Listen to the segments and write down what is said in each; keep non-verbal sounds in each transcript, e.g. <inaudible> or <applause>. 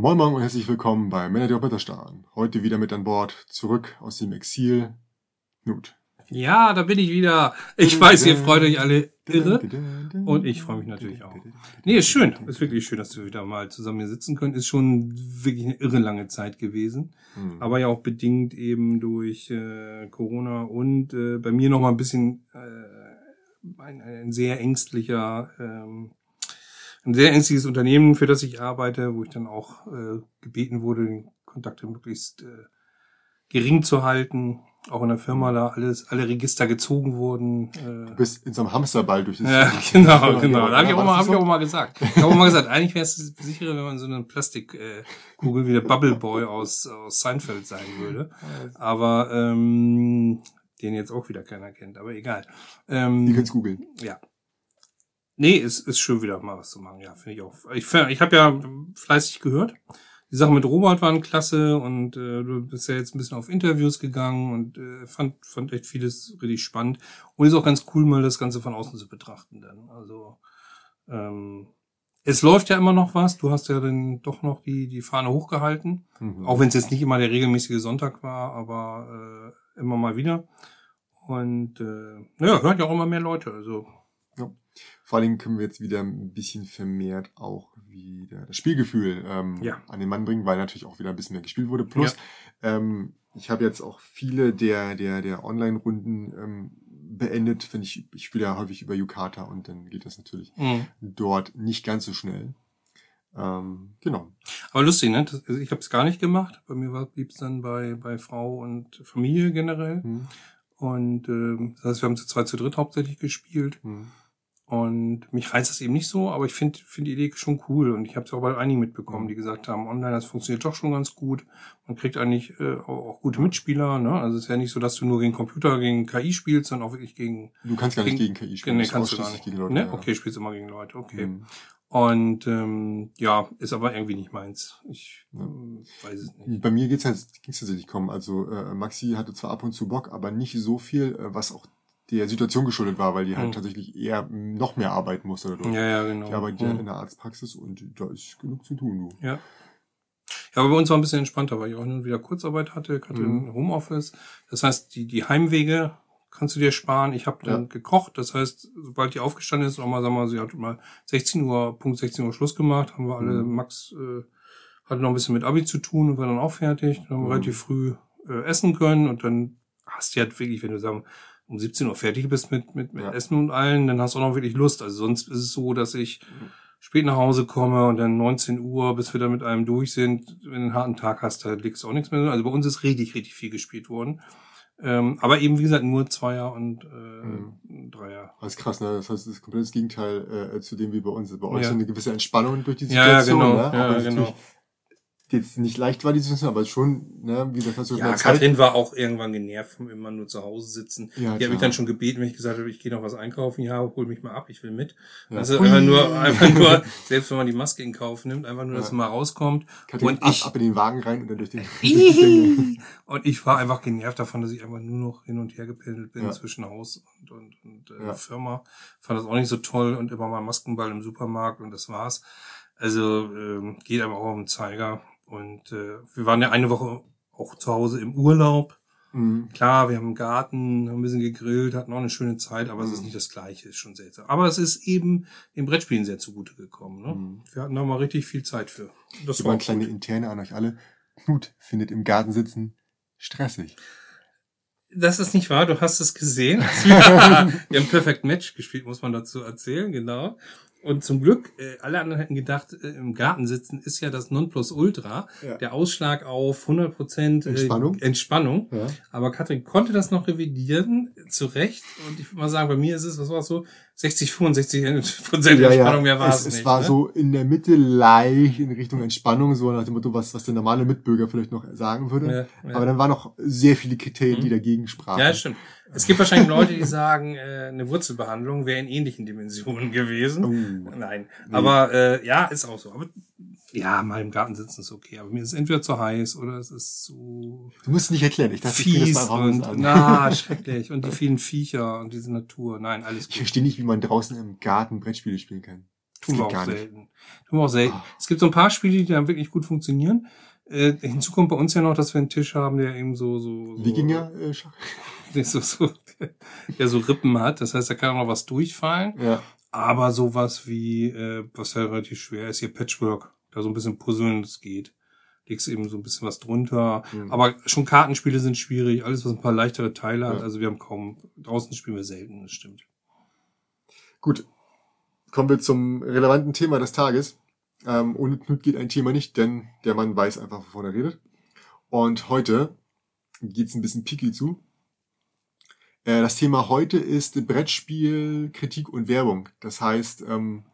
Moin Moin und herzlich willkommen bei Männer, die auf Wetter starren. Heute wieder mit an Bord, zurück aus dem Exil. Knut. Ja, da bin ich wieder. Ich weiß, ihr freut euch alle irre. Und ich freue mich natürlich auch. Nee, ist schön. Ist wirklich schön, dass wir wieder mal zusammen hier sitzen können. Ist schon wirklich eine irre lange Zeit gewesen. Hm. Aber ja auch bedingt eben durch äh, Corona und äh, bei mir noch mal ein bisschen äh, ein, ein sehr ängstlicher, ähm, ein sehr ängstliches Unternehmen, für das ich arbeite, wo ich dann auch äh, gebeten wurde, den Kontakte möglichst äh, gering zu halten. Auch in der Firma da alles, alle Register gezogen wurden. Äh, Du bist in so einem Hamsterball durch das ja, <laughs> genau, genau. Da habe ich, auch mal- hab ich auch mal gesagt. Ich habe auch mal gesagt, eigentlich wäre es sicherer, wenn man so eine Plastikkugel äh, wie der Bubble Boy aus, aus Seinfeld sein würde. Aber ähm, den jetzt auch wieder keiner kennt, aber egal. Ähm, Die könnt's googeln. ja. Nee, es ist schön wieder mal was zu machen, ja, finde ich auch. Ich, ich habe ja fleißig gehört. Die Sachen mit Robert waren klasse und äh, du bist ja jetzt ein bisschen auf Interviews gegangen und äh, fand, fand echt vieles richtig spannend. Und ist auch ganz cool, mal das Ganze von außen zu betrachten dann. Also ähm, es läuft ja immer noch was. Du hast ja dann doch noch die, die Fahne hochgehalten. Mhm. Auch wenn es jetzt nicht immer der regelmäßige Sonntag war, aber äh, immer mal wieder. Und äh, naja, hören ja auch immer mehr Leute. Also Vor allem können wir jetzt wieder ein bisschen vermehrt auch wieder das Spielgefühl ähm, Ja. an den Mann bringen, weil natürlich auch wieder ein bisschen mehr gespielt wurde. Plus, ähm, ich habe jetzt auch viele der, der, der Online-Runden ähm, beendet, wenn ich, ich spiele ja häufig über Yukata und dann geht das natürlich mh. dort nicht ganz so schnell. Ähm, genau. Aber lustig, ne? Das, also ich habe es gar nicht gemacht. Bei mir war blieb es dann bei, bei Frau und Familie generell. Hm, Und ähm, das heißt, wir haben zu zweit zu dritt hauptsächlich gespielt. hm. Und mich reizt das eben nicht so, aber ich finde find die Idee schon cool. Und ich habe es auch bei einigen mitbekommen, die gesagt haben, online, das funktioniert doch schon ganz gut. Man kriegt eigentlich äh, auch, gute Mitspieler. Ne? Also es ist ja nicht so, dass du nur gegen Computer, gegen KI spielst, sondern auch wirklich gegen... Du kannst gar nicht Gegen- gegen KI spielen. Nee, kannst du gar nicht. gegen Leute. ne? ja. Okay, spielst immer gegen Leute, okay. Hm. Und ähm, ja, ist aber irgendwie nicht meins. Ich Ja. ähm, weiß es nicht. Bei mir geht's halt, ging's tatsächlich kaum. Also äh, Maxi hatte zwar ab und zu Bock, aber nicht so viel, äh, was auch der Situation geschuldet war, weil die halt Hm. tatsächlich eher noch mehr arbeiten musste dadurch. Ja, ja, genau. Ich arbeite ja Hm. in der Arztpraxis und da ist genug zu tun, du. Ja. Ja, aber bei uns war ein bisschen entspannter, weil ich auch hin und wieder Kurzarbeit hatte, hatte Mhm. ein Homeoffice. Das heißt, die, die Heimwege kannst du dir sparen. Ich habe dann Ja. gekocht. Das heißt, sobald die aufgestanden ist, auch mal, sagen wir mal, sie hat mal 16 Uhr, Punkt 16 Uhr Schluss gemacht, haben wir alle, Mhm. Max äh, hatte noch ein bisschen mit Abi zu tun und war dann auch fertig. Dann haben wir Mhm. relativ früh äh, essen können und dann hast du halt wirklich, wenn du sagen, um 17 Uhr fertig bist mit, mit, mit Ja. Essen und allen, dann hast du auch noch wirklich Lust. Also sonst ist es so, dass ich Mhm. spät nach Hause komme und dann 19 Uhr, bis wir dann mit einem durch sind, wenn du einen harten Tag hast, da liegst du auch nichts mehr. Also bei uns ist richtig, richtig viel gespielt worden. Ähm, aber eben, wie gesagt, nur Zweier und äh, Dreier. Das ist krass, ne? Das heißt, das ist komplett das Gegenteil äh, zu dem wie bei uns. Bei euch Ja. so eine gewisse Entspannung durch die Ja, ja, Situation, genau. ne? Ja, genau. Jetzt nicht leicht war die Situation, aber schon, ne, wie gesagt, hast du Ja, mehr Zeit. Katrin war auch irgendwann genervt vom immer nur zu Hause sitzen. Ja, die hat klar. mich dann schon gebeten, wenn ich gesagt habe, ich gehe noch was einkaufen. Ja, hol mich mal ab, ich will mit. Ja. Also Ui. einfach nur, einfach nur, selbst wenn man die Maske in Kauf nimmt, einfach nur, dass Ja. man mal rauskommt. Katrin, und ab, ich- ab in den Wagen rein und dann durch den. <laughs> Und ich war einfach genervt davon, dass ich einfach nur noch hin und her gependelt bin Ja. zwischen Haus und, und, und äh. Firma. Fand das auch nicht so toll und immer mal Maskenball im Supermarkt und das war's. Also ähm, geht einem auch auf den Zeiger. Und äh, wir waren ja eine Woche auch zu Hause im Urlaub. Mhm. Klar, wir haben einen Garten, haben ein bisschen gegrillt, hatten auch eine schöne Zeit, aber es ist Mhm. nicht das Gleiche, ist schon seltsam. Aber es ist eben dem Brettspielen sehr zugute gekommen. Ne? Mhm. Wir hatten da mal richtig viel Zeit für. Das war eine kleine. Interne an euch alle. Knut findet im Garten sitzen stressig. Das ist nicht wahr, du hast es gesehen. <laughs> <laughs> wir haben Perfect Match gespielt, muss man dazu erzählen, genau. Und zum Glück, äh, alle anderen hätten gedacht, äh, im Garten sitzen ist ja das Nonplusultra, Ja. der Ausschlag auf 100% äh, Entspannung. Entspannung. Ja. Aber Katrin konnte das noch revidieren, zu Recht. Und ich würde mal sagen, bei mir ist es, was war es so, 60, 65 Prozent Entspannung, mehr war es, es, es nicht. war ne? so in der Mitte leicht in Richtung Entspannung, so nach dem Motto, was, was der normale Mitbürger vielleicht noch sagen würde. Ja, ja. Aber dann waren noch sehr viele Kriterien, die Mhm. dagegen sprachen. Ja, stimmt. Es gibt wahrscheinlich Leute, die sagen, äh, eine Wurzelbehandlung wäre in ähnlichen Dimensionen gewesen. Oh. Nein, aber äh, ja, ist auch so. Aber ja, mal im Garten sitzen ist okay. Aber mir ist es entweder zu heiß oder es ist zu Du musst nicht erklären. Ich dachte, ich fies das mal raus und an. na <laughs> schrecklich und die vielen Viecher und diese Natur. Nein, alles Ich gut. verstehe nicht, wie man draußen im Garten Brettspiele spielen kann. Tun wir auch selten. Tun wir auch selten. Ah. Es gibt so ein paar Spiele, die dann wirklich gut funktionieren. Äh, hinzu kommt bei uns ja noch, dass wir einen Tisch haben, der eben so, so, so Wikinger, äh, Schach. <laughs> der so, so, der so Rippen hat. Das heißt, da kann auch noch was durchfallen. Ja. Aber sowas wie, äh, was ja relativ schwer ist, hier Patchwork, da so ein bisschen puzzeln, das geht. Legst eben so ein bisschen was drunter. Mhm. Aber schon Kartenspiele sind schwierig, alles was ein paar leichtere Teile hat. Ja. Also wir haben kaum, draußen spielen wir selten, das stimmt. Gut. Kommen wir zum relevanten Thema des Tages. Ähm, ohne Knut geht ein Thema nicht, denn der Mann weiß einfach, wovon er redet. Und heute geht's ein bisschen picky zu. Äh, das Thema heute ist Brettspiel, Kritik und Werbung. Das heißt, ähm,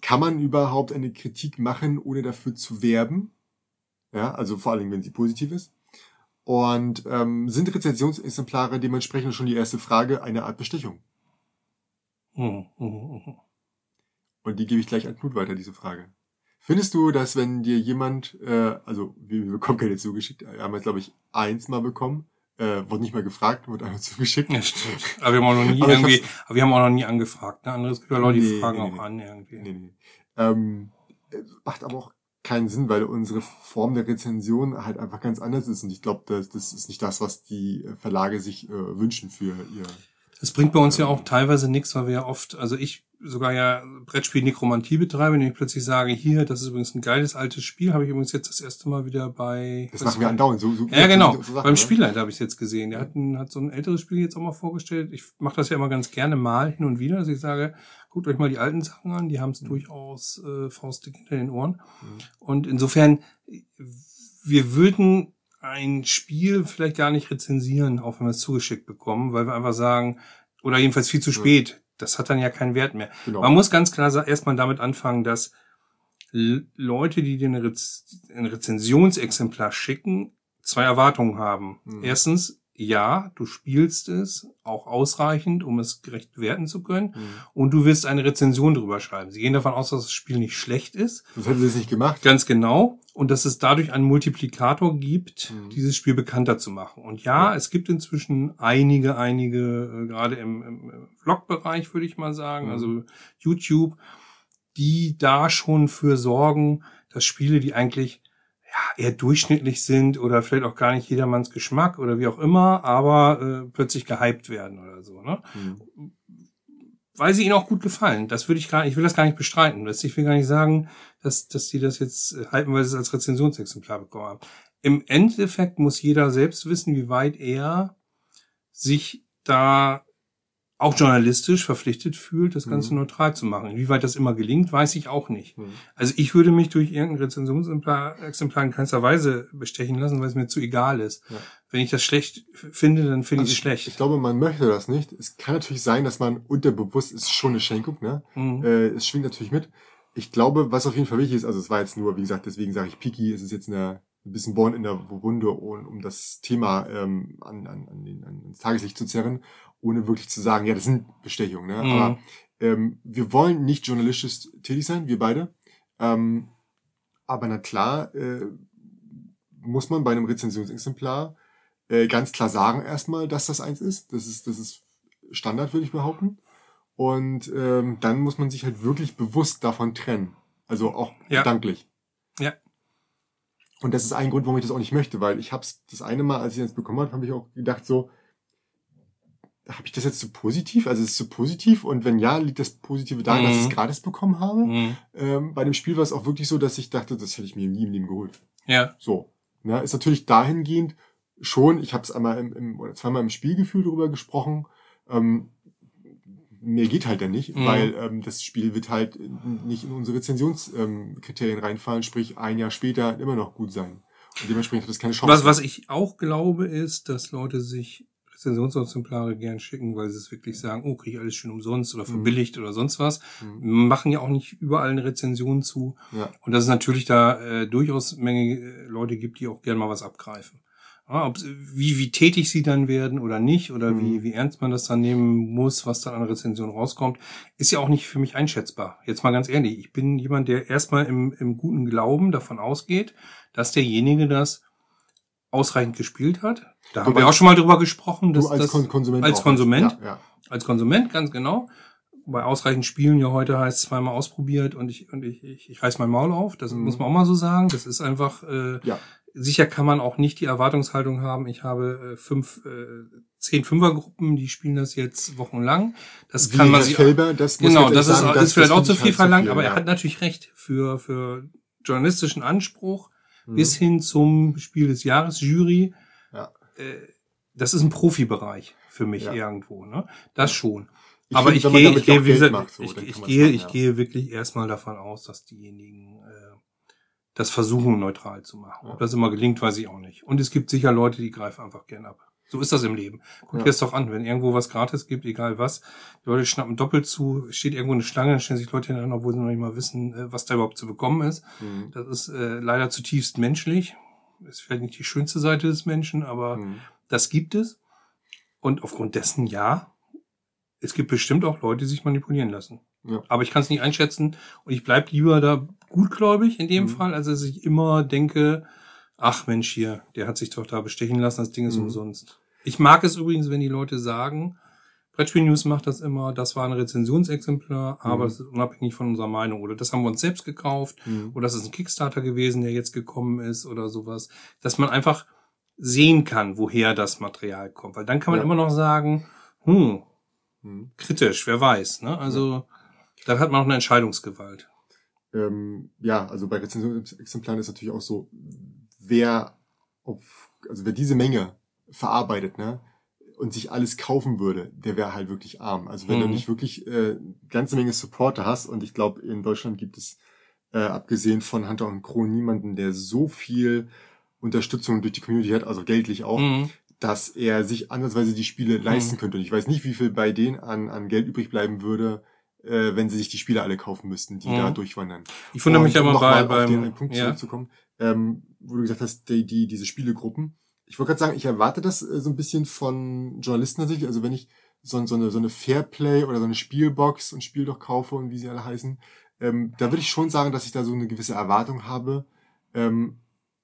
kann man überhaupt eine Kritik machen, ohne dafür zu werben? Ja, also vor allem, wenn sie positiv ist. Und ähm, sind Rezensionsexemplare dementsprechend schon die erste Frage eine Art Bestechung? Mhm, mhm, mhm. Und die gebe ich gleich an Knut weiter, diese Frage. Findest du, dass wenn dir jemand, äh, also wir, bekommen keine zugeschickt, wir haben jetzt glaube ich eins mal bekommen, äh, wurde nicht mal gefragt, wurde einfach <laughs> zugeschickt. Ja, stimmt. Aber wir haben auch noch nie irgendwie, aber wir haben auch noch nie angefragt. Ne? Anderes gibt ja Leute, die Nee, fragen nee, auch nee. an irgendwie. Nee, nee. Ähm, äh, macht aber auch keinen Sinn, weil unsere Form der Rezension halt einfach ganz anders ist. Und ich glaube, das, das ist nicht das, was die äh, Verlage sich äh, wünschen für ihr. Das bringt bei uns ja auch teilweise nichts, weil wir ja oft, also ich sogar ja Brettspiel Nekromantie betreibe, wenn ich plötzlich sage, hier, das ist übrigens ein geiles altes Spiel, habe ich übrigens jetzt das erste Mal wieder bei. Das machen wir andauernd. So, so, Ja, genau. so Sachen, Beim ne? Spielleiter habe ich es jetzt gesehen. Der hat, ein, hat so ein älteres Spiel jetzt auch mal vorgestellt. Ich mache das ja immer ganz gerne mal hin und wieder, dass ich sage, guckt euch mal die alten Sachen an, die haben es durchaus äh, faustdick hinter den Ohren. Mhm. Und insofern, wir würden ein Spiel vielleicht gar nicht rezensieren, auch wenn wir es zugeschickt bekommen, weil wir einfach sagen, oder jedenfalls viel zu spät. Das hat dann ja keinen Wert mehr. Genau. Man muss ganz klar erstmal damit anfangen, dass Leute, die dir eine Rez ein Rezensionsexemplar schicken, zwei Erwartungen haben. Mhm. Erstens, ja, du spielst es auch ausreichend, um es gerecht werten zu können. Mhm. Und du wirst eine Rezension drüber schreiben. Sie gehen davon aus, dass das Spiel nicht schlecht ist. Das hätten sie es nicht gemacht. Ganz genau. Und dass es dadurch einen Multiplikator gibt, Mhm. dieses Spiel bekannter zu machen. Und ja, Ja. es gibt inzwischen einige, einige, äh, gerade im, im im Vlog-Bereich, würde ich mal sagen, Mhm. also YouTube, die da schon für sorgen, dass Spiele, die eigentlich ja, eher durchschnittlich sind oder vielleicht auch gar nicht jedermanns Geschmack oder wie auch immer, aber äh, plötzlich gehypt werden oder so. Ne? Mhm. weil sie ihnen auch gut gefallen. Das würde ich gar ich will das gar nicht bestreiten. Das, ich will gar nicht sagen, dass, dass die das jetzt äh, halten, weil sie es als Rezensionsexemplar bekommen haben. Im Endeffekt muss jeder selbst wissen, wie weit er sich da auch journalistisch verpflichtet fühlt, das Ganze Mhm. neutral zu machen. Inwieweit das immer gelingt, weiß ich auch nicht. Mhm. Also ich würde mich durch irgendein Rezensionsexemplar Exemplar in keinster Weise bestechen lassen, weil es mir zu egal ist. Ja. Wenn ich das schlecht finde, dann finde Also ich es schlecht. Ich glaube, man möchte das nicht. Es kann natürlich sein, dass man unterbewusst, ist schon eine Schenkung, ne? Mhm. Äh, es schwingt natürlich mit. Ich glaube, was auf jeden Fall wichtig ist, also es war jetzt nur, wie gesagt, deswegen sage ich Piki, es ist jetzt eine, ein bisschen Born in der Wunde, um, um das Thema ähm, an, an, an den, an, ans Tageslicht zu zerren, ohne wirklich zu sagen, ja, das sind Bestechungen. Ne? Mhm. Aber ähm, wir wollen nicht journalistisch tätig sein, wir beide. Ähm, aber na klar, äh, muss man bei einem Rezensionsexemplar äh, ganz klar sagen erstmal, dass das eins ist. Das ist, das ist Standard, würde ich behaupten. Und ähm, dann muss man sich halt wirklich bewusst davon trennen. Also auch Ja. gedanklich. Ja. Und das ist ein Grund, warum ich das auch nicht möchte, weil ich hab's das eine Mal, als ich das bekommen habe, habe ich auch gedacht so, habe ich das jetzt so positiv? Also ist es so positiv? Und wenn ja, liegt das Positive daran, dass ich Mhm. es gratis bekommen habe? Mhm. Ähm, bei dem Spiel war es auch wirklich so, dass ich dachte, das hätte ich mir nie im Leben geholt. Ja. So. Ja, ist natürlich dahingehend schon, ich habe es einmal im, im, oder zweimal im Spielgefühl drüber gesprochen, ähm, mehr geht halt dann nicht, Mhm. weil ähm, das Spiel wird halt nicht in unsere Rezensionskriterien ähm, reinfallen, sprich ein Jahr später immer noch gut sein. Und dementsprechend hat das keine Chance. Was, was ich auch glaube, ist, dass Leute sich Rezensionsexemplare gern schicken, weil sie es wirklich sagen, oh, kriege ich alles schön umsonst oder verbilligt oder sonst was. Mhm. Machen ja auch nicht überall eine Rezension zu. Ja. Und dass es natürlich da äh, durchaus Menge äh, Leute gibt, die auch gern mal was abgreifen. Ja, ob, wie, wie tätig sie dann werden oder nicht, oder Mhm. wie, wie ernst man das dann nehmen muss, was dann an Rezension rauskommt, ist ja auch nicht für mich einschätzbar. Jetzt mal ganz ehrlich, ich bin jemand, der erstmal im, im guten Glauben davon ausgeht, dass derjenige das ausreichend gespielt hat. Da Du haben wir auch schon mal drüber gesprochen. Dass Du als das, Kon Konsument. als. Konsument? Ja, ja. als Konsument, ganz genau. bei ausreichend Spielen ja heute heißt zweimal ausprobiert und ich und ich ich, ich reiß mein Maul auf. Das Mhm. muss man auch mal so sagen. Das ist einfach äh, Ja. sicher kann man auch nicht die Erwartungshaltung haben. Ich habe äh, fünf äh, zehn Fünfergruppen, die spielen das jetzt wochenlang. Das Wie kann man sich Felber, das muss genau, das ist, sagen, das ist vielleicht auch zu viel halt verlangt, viel, aber er hat natürlich recht für für journalistischen Anspruch Mhm. bis hin zum Spiel des Jahres Jury. Ja. Äh, das ist ein Profibereich für mich Ja. irgendwo, ne? Das schon. Ich aber finde, ich gehe, ich gehe, gesagt, macht, so, ich, ich gehe, machen, ich ja. gehe wirklich erstmal davon aus, dass diejenigen äh, das versuchen neutral zu machen. Ob das immer gelingt, weiß ich auch nicht. Und es gibt sicher Leute, die greifen einfach gern ab. So ist das im Leben. Guck dir das doch an, wenn irgendwo was gratis gibt, egal was, die Leute schnappen doppelt zu, steht irgendwo eine Schlange, dann stellen sich Leute hin, obwohl sie noch nicht mal wissen, äh, was da überhaupt zu bekommen ist. Mhm. Das ist äh, leider zutiefst menschlich. Ist vielleicht nicht die schönste Seite des Menschen, aber Mhm. das gibt es. Und aufgrund dessen, ja, es gibt bestimmt auch Leute, die sich manipulieren lassen. Ja. Aber ich kann es nicht einschätzen und ich bleib lieber da gutgläubig in dem Mhm. Fall, als dass ich immer denke, ach Mensch hier, der hat sich doch da bestechen lassen, das Ding ist Mhm. umsonst. Ich mag es übrigens, wenn die Leute sagen, Brettspiel News macht das immer, das war ein Rezensionsexemplar, aber Mhm. es ist unabhängig von unserer Meinung. Oder das haben wir uns selbst gekauft Mhm. oder das ist ein Kickstarter gewesen, der jetzt gekommen ist oder sowas, dass man einfach sehen kann, woher das Material kommt. Weil dann kann man Ja. immer noch sagen, hm, Mhm. kritisch, wer weiß. Ne? Also dann hat man auch eine Entscheidungsgewalt. ähm, ja, also bei Rezensionsexemplaren ist natürlich auch so, wer auf, also wer diese Menge verarbeitet, ne, und sich alles kaufen würde, der wäre halt wirklich arm. Also wenn du Mhm. nicht wirklich äh, ganze Menge Supporter hast, und ich glaube, in Deutschland gibt es, äh, abgesehen von Hunter und Kron, niemanden, der so viel Unterstützung durch die Community hat, also geldlich auch, Mhm. dass er sich andersweise die Spiele leisten könnte. Und ich weiß nicht, wie viel bei denen an, an Geld übrig bleiben würde, äh, wenn sie sich die Spiele alle kaufen müssten, die Mhm. da durchwandern. Ich wundere mich ja um bei, nochmal auf den einen beim, Punkt ja, zurückzukommen, ähm, wo du gesagt hast, die, die, diese Spielegruppen. Ich wollte gerade sagen, ich erwarte das äh, so ein bisschen von Journalisten tatsächlich. Also wenn ich so, so, eine, so eine Fairplay oder so eine Spielbox und Spiel doch kaufe und wie sie alle heißen, ähm, da würde ich schon sagen, dass ich da so eine gewisse Erwartung habe, ähm,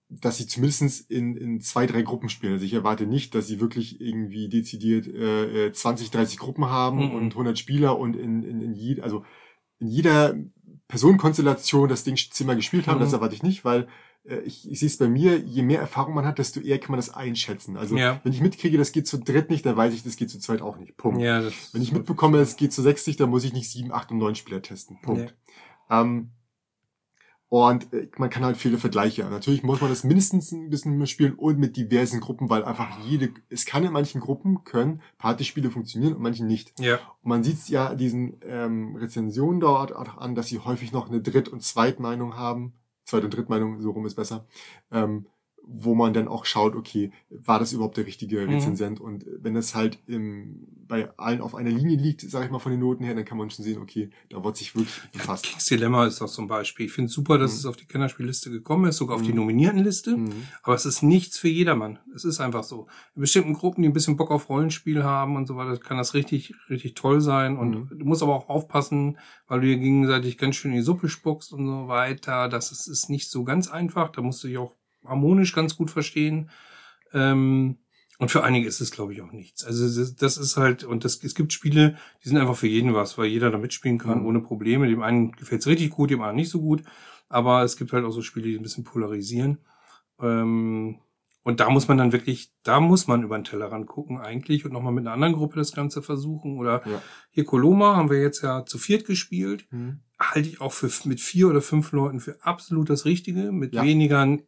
dass sie zumindestens in, in zwei, drei Gruppen spielen. Also ich erwarte nicht, dass sie wirklich irgendwie dezidiert äh, äh, 20, 30 Gruppen haben Mhm. und 100 Spieler und in, in, in, je, also in jeder Personenkonstellation das Ding zehnmal gespielt haben. Mhm. Das erwarte ich nicht, weil äh, ich, ich sehe es bei mir, je mehr Erfahrung man hat, desto eher kann man das einschätzen. Also Ja. wenn ich mitkriege, das geht zu dritt nicht, dann weiß ich, das geht zu zweit auch nicht. Punkt. ja, Wenn ich mitbekomme, es geht zu sechs nicht, dann muss ich nicht sieben, acht und neun Spieler testen. Punkt. Ähm, und äh, man kann halt viele Vergleiche. Natürlich muss man das mindestens ein bisschen mehr spielen und mit diversen Gruppen, weil einfach jede, es kann in manchen Gruppen können Partyspiele funktionieren und manchen nicht. ja, Und man sieht es ja diesen ähm, Rezensionen dort auch an, dass sie häufig noch eine Dritt- und Zweitmeinung haben. Zweit- und Drittmeinung, so rum ist besser. Ähm, wo man dann auch schaut, okay, war das überhaupt der richtige Mhm. Rezensent? Und wenn das halt im, bei allen auf einer Linie liegt, sage ich mal von den Noten her, dann kann man schon sehen, okay, da wird sich wirklich befasst. Kings Dilemma ist auch ein Beispiel. Ich finde es super, dass Mhm. es auf die Kennerspielliste gekommen ist, sogar auf die Mhm. Nominiertenliste. Mhm. Aber es ist nichts für jedermann. Es ist einfach so. In bestimmten Gruppen, die ein bisschen Bock auf Rollenspiel haben und so weiter, kann das richtig, richtig toll sein. Und Mhm. du musst aber auch aufpassen, weil du dir gegenseitig ganz schön in die Suppe spuckst und so weiter. Das ist, ist nicht so ganz einfach. Da musst du dich auch harmonisch ganz gut verstehen. Ähm, und für einige ist es, glaube ich, auch nichts. Also das- ist halt, und das, es gibt Spiele, die sind einfach für jeden was, weil jeder da mitspielen kann, Mhm. ohne Probleme. Dem einen gefällt es richtig gut, dem anderen nicht so gut. Aber es gibt halt auch so Spiele, die ein bisschen polarisieren. Ähm, und da muss man dann wirklich, da muss man über den Tellerrand gucken eigentlich und nochmal mit einer anderen Gruppe das Ganze versuchen. Oder Ja. hier Coloma haben wir jetzt ja zu viert gespielt. Mhm. Halte ich auch für mit vier oder fünf Leuten für absolut das Richtige. Mit Ja. weniger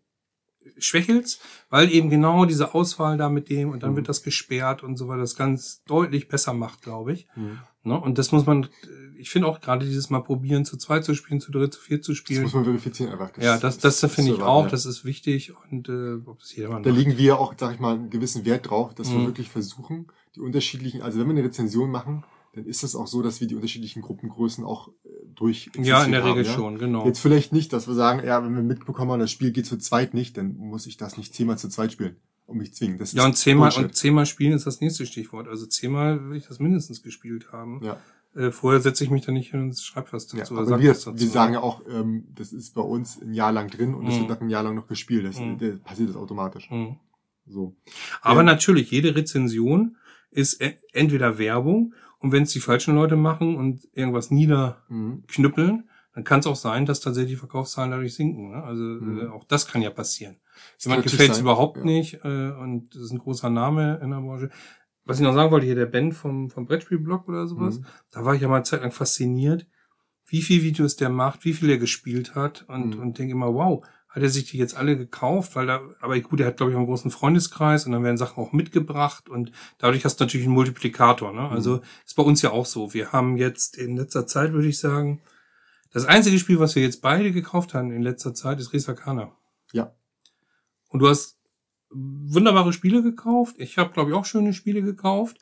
schwächelt's, weil eben genau diese Auswahl da mit dem und dann Mhm. wird das gesperrt und so weiter, das ganz deutlich besser macht, glaube ich. Mhm. Ne? Und das muss man, ich finde auch gerade dieses Mal probieren, zu zweit zu spielen, zu dritt, zu viert zu Das spielen. muss man verifizieren einfach. Ja, das, das, ist finde ich auch, ja. das ist wichtig und äh, ob das jedermann Da macht. legen wir auch, sag ich mal, einen gewissen Wert drauf, dass wir Mhm. wirklich versuchen, die unterschiedlichen, also wenn wir eine Rezension machen, dann ist es auch so, dass wir die unterschiedlichen Gruppengrößen auch durch Ja, in der haben, Regel ja? schon, genau. Jetzt vielleicht nicht, dass wir sagen, ja, wenn wir mitbekommen haben, das Spiel geht zu zweit nicht, dann muss ich das nicht zehnmal zu zweit spielen und mich zwingen. Das ja, ist und zehnmal, Bullshit. und zehnmal spielen ist das nächste Stichwort. Also zehnmal will ich das mindestens gespielt haben. ja. Äh, vorher setze ich mich da nicht hin und schreibe was Ja, dazu. oder aber wir, dazu. wir sagen ja auch, ähm, das ist bei uns ein Jahr lang drin und es Mhm. wird nach einem Jahr lang noch gespielt. Das, Mhm. der, passiert das automatisch. Mhm. So. Aber Ja. natürlich, jede Rezension ist e- entweder Werbung Und wenn es die falschen Leute machen und irgendwas niederknüppeln, Mhm. dann kann es auch sein, dass tatsächlich die Verkaufszahlen dadurch sinken. Ne? Also Mhm. äh, auch das kann ja passieren. Das Jemand gefällt es überhaupt ja. nicht äh, und das ist ein großer Name in der Branche. Was ich noch sagen wollte, hier der Ben vom, vom Brettspielblog oder sowas, Mhm. da war ich ja mal eine Zeit lang fasziniert, wie viel Videos der macht, wie viel er gespielt hat und, Mhm. und denke immer, wow, hat er sich die jetzt alle gekauft? Weil da, aber gut, er hat, glaube ich, auch einen großen Freundeskreis und dann werden Sachen auch mitgebracht und dadurch hast du natürlich einen Multiplikator. Ne? Mhm. Also ist bei uns ja auch so. Wir haben jetzt in letzter Zeit, würde ich sagen, das einzige Spiel, was wir jetzt beide gekauft haben in letzter Zeit, ist Resakana. Ja. Und du hast wunderbare Spiele gekauft. Ich habe, glaube ich, auch schöne Spiele gekauft.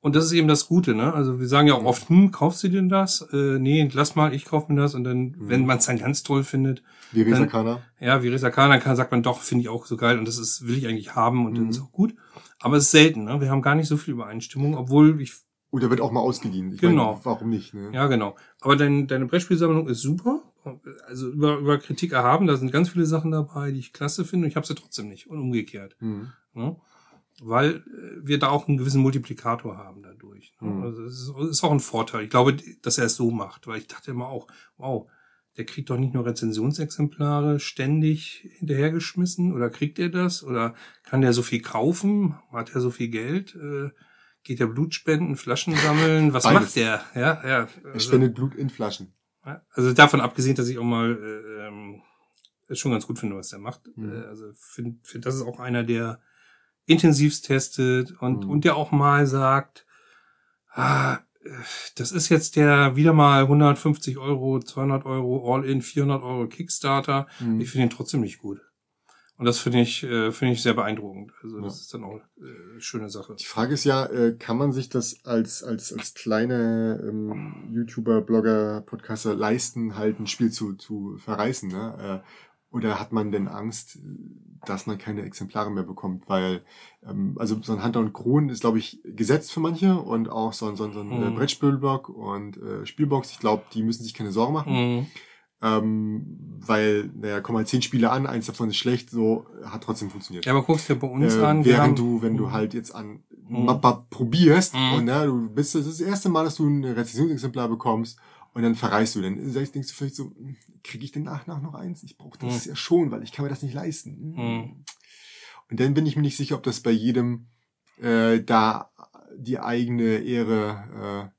Und das ist eben das Gute, ne? Also wir sagen ja auch oft, hm, kaufst du denn das? Äh, nee, lass mal, ich kauf mir das. Und dann, wenn man es dann ganz toll findet, Wie Dann- Resakana. ja, wie Resakana kann, sagt man doch, finde ich auch so geil und das ist, will ich eigentlich haben und Mhm. das ist auch gut. Aber es ist selten, ne? Wir haben gar nicht so viel Übereinstimmung, obwohl ich, Und der wird auch mal ausgeliehen. Ich Genau. Meine, warum nicht, ne? ja genau. Aber dein, deine Brettspielsammlung ist super. Also über, über Kritik erhaben, da sind ganz viele Sachen dabei, die ich klasse finde und ich habe sie trotzdem nicht und umgekehrt. Mhm. Ne? Weil äh, wir da auch einen gewissen Multiplikator haben dadurch. Ne? Mhm. Also das ist, ist auch ein Vorteil. Ich glaube, dass er es so macht, weil ich dachte immer auch, wow, der kriegt doch nicht nur Rezensionsexemplare ständig hinterhergeschmissen oder kriegt er das oder kann der so viel kaufen? Hat er so viel Geld? Äh, geht der Blut spenden, Flaschen sammeln? Was Beides. macht der? Ja, ja. Er Also, spendet Blut in Flaschen. also davon abgesehen, dass ich auch mal äh, ähm, schon ganz gut finde, was der macht. Mhm. Äh, also finde, find, das ist auch einer, der intensivst testet und, Mhm. und der auch mal sagt, ah, äh, das ist jetzt der wieder mal 150 Euro, 200 Euro, All-in, 400 Euro Kickstarter. Mhm. Ich finde ihn trotzdem nicht gut. Und das finde ich, äh, finde ich sehr beeindruckend. Also das Ja. ist dann auch äh, eine schöne Sache. Die Frage ist ja, äh, kann man sich das als, als, als kleine ähm, YouTuber, Blogger, Podcaster leisten, halt ein Spiel zu, zu verreißen? Ne? Äh, oder hat man denn Angst, dass man keine Exemplare mehr bekommt? Weil, ähm, also so ein Hunter und Kron ist, glaube ich, gesetzt für manche und auch so ein, so ein, so ein äh, Mhm. Brettspielblog und äh, Spielbox. Ich glaube, die müssen sich keine Sorgen machen. Mhm. Ähm, weil, naja, kommen halt zehn Spiele an, eins davon ist schlecht, so hat trotzdem funktioniert. Ja, aber guckst dir bei uns Äh, an. wir haben- während du, wenn du halt jetzt an Mhm. Mappa probierst Mhm. und ja, du bist das ist das erste Mal, dass du ein Rezensionsexemplar bekommst und dann verreist du, dann denkst du vielleicht so, kriege ich denn nach, nach noch eins? Ich brauche das ja schon, weil ich kann mir das nicht leisten. Mhm. Und dann bin ich mir nicht sicher, ob das bei jedem äh, da die eigene Ehre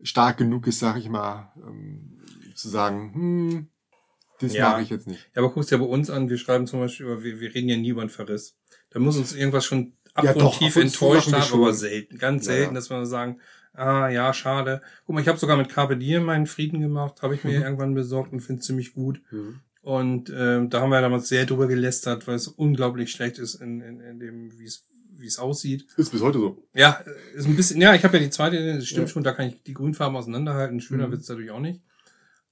äh, stark genug ist, sag ich mal, ähm, zu sagen, hm, das Ja. mache ich jetzt nicht. Ja, aber guckst dir bei uns an, wir schreiben zum Beispiel über, wir, wir reden ja nie über einen Verriss. Da muss uns irgendwas schon Ja, abgrundtief ab und zu enttäuscht haben, aber selten, ganz Ja, selten, ja. dass wir sagen, ah ja, schade. Guck mal, ich habe sogar mit Carpe Diem meinen Frieden gemacht, habe ich mir Mhm. irgendwann besorgt und finde ziemlich gut. Und ähm, da haben wir damals sehr drüber gelästert, weil es unglaublich schlecht ist in, in, in dem, wie es wie es aussieht. Ist bis heute so. Ja, ist ein bisschen, ja, ich habe ja die zweite, das stimmt Ja. schon, da kann ich die Grünfarben auseinanderhalten. Schöner Mhm. wird's dadurch auch nicht.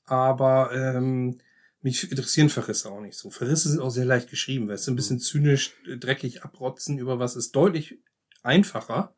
Aber ähm, mich interessieren Verrisse auch nicht so. Verrisse sind auch sehr leicht geschrieben, weil es ein Mhm. bisschen zynisch, äh, dreckig abrotzen über was ist deutlich einfacher,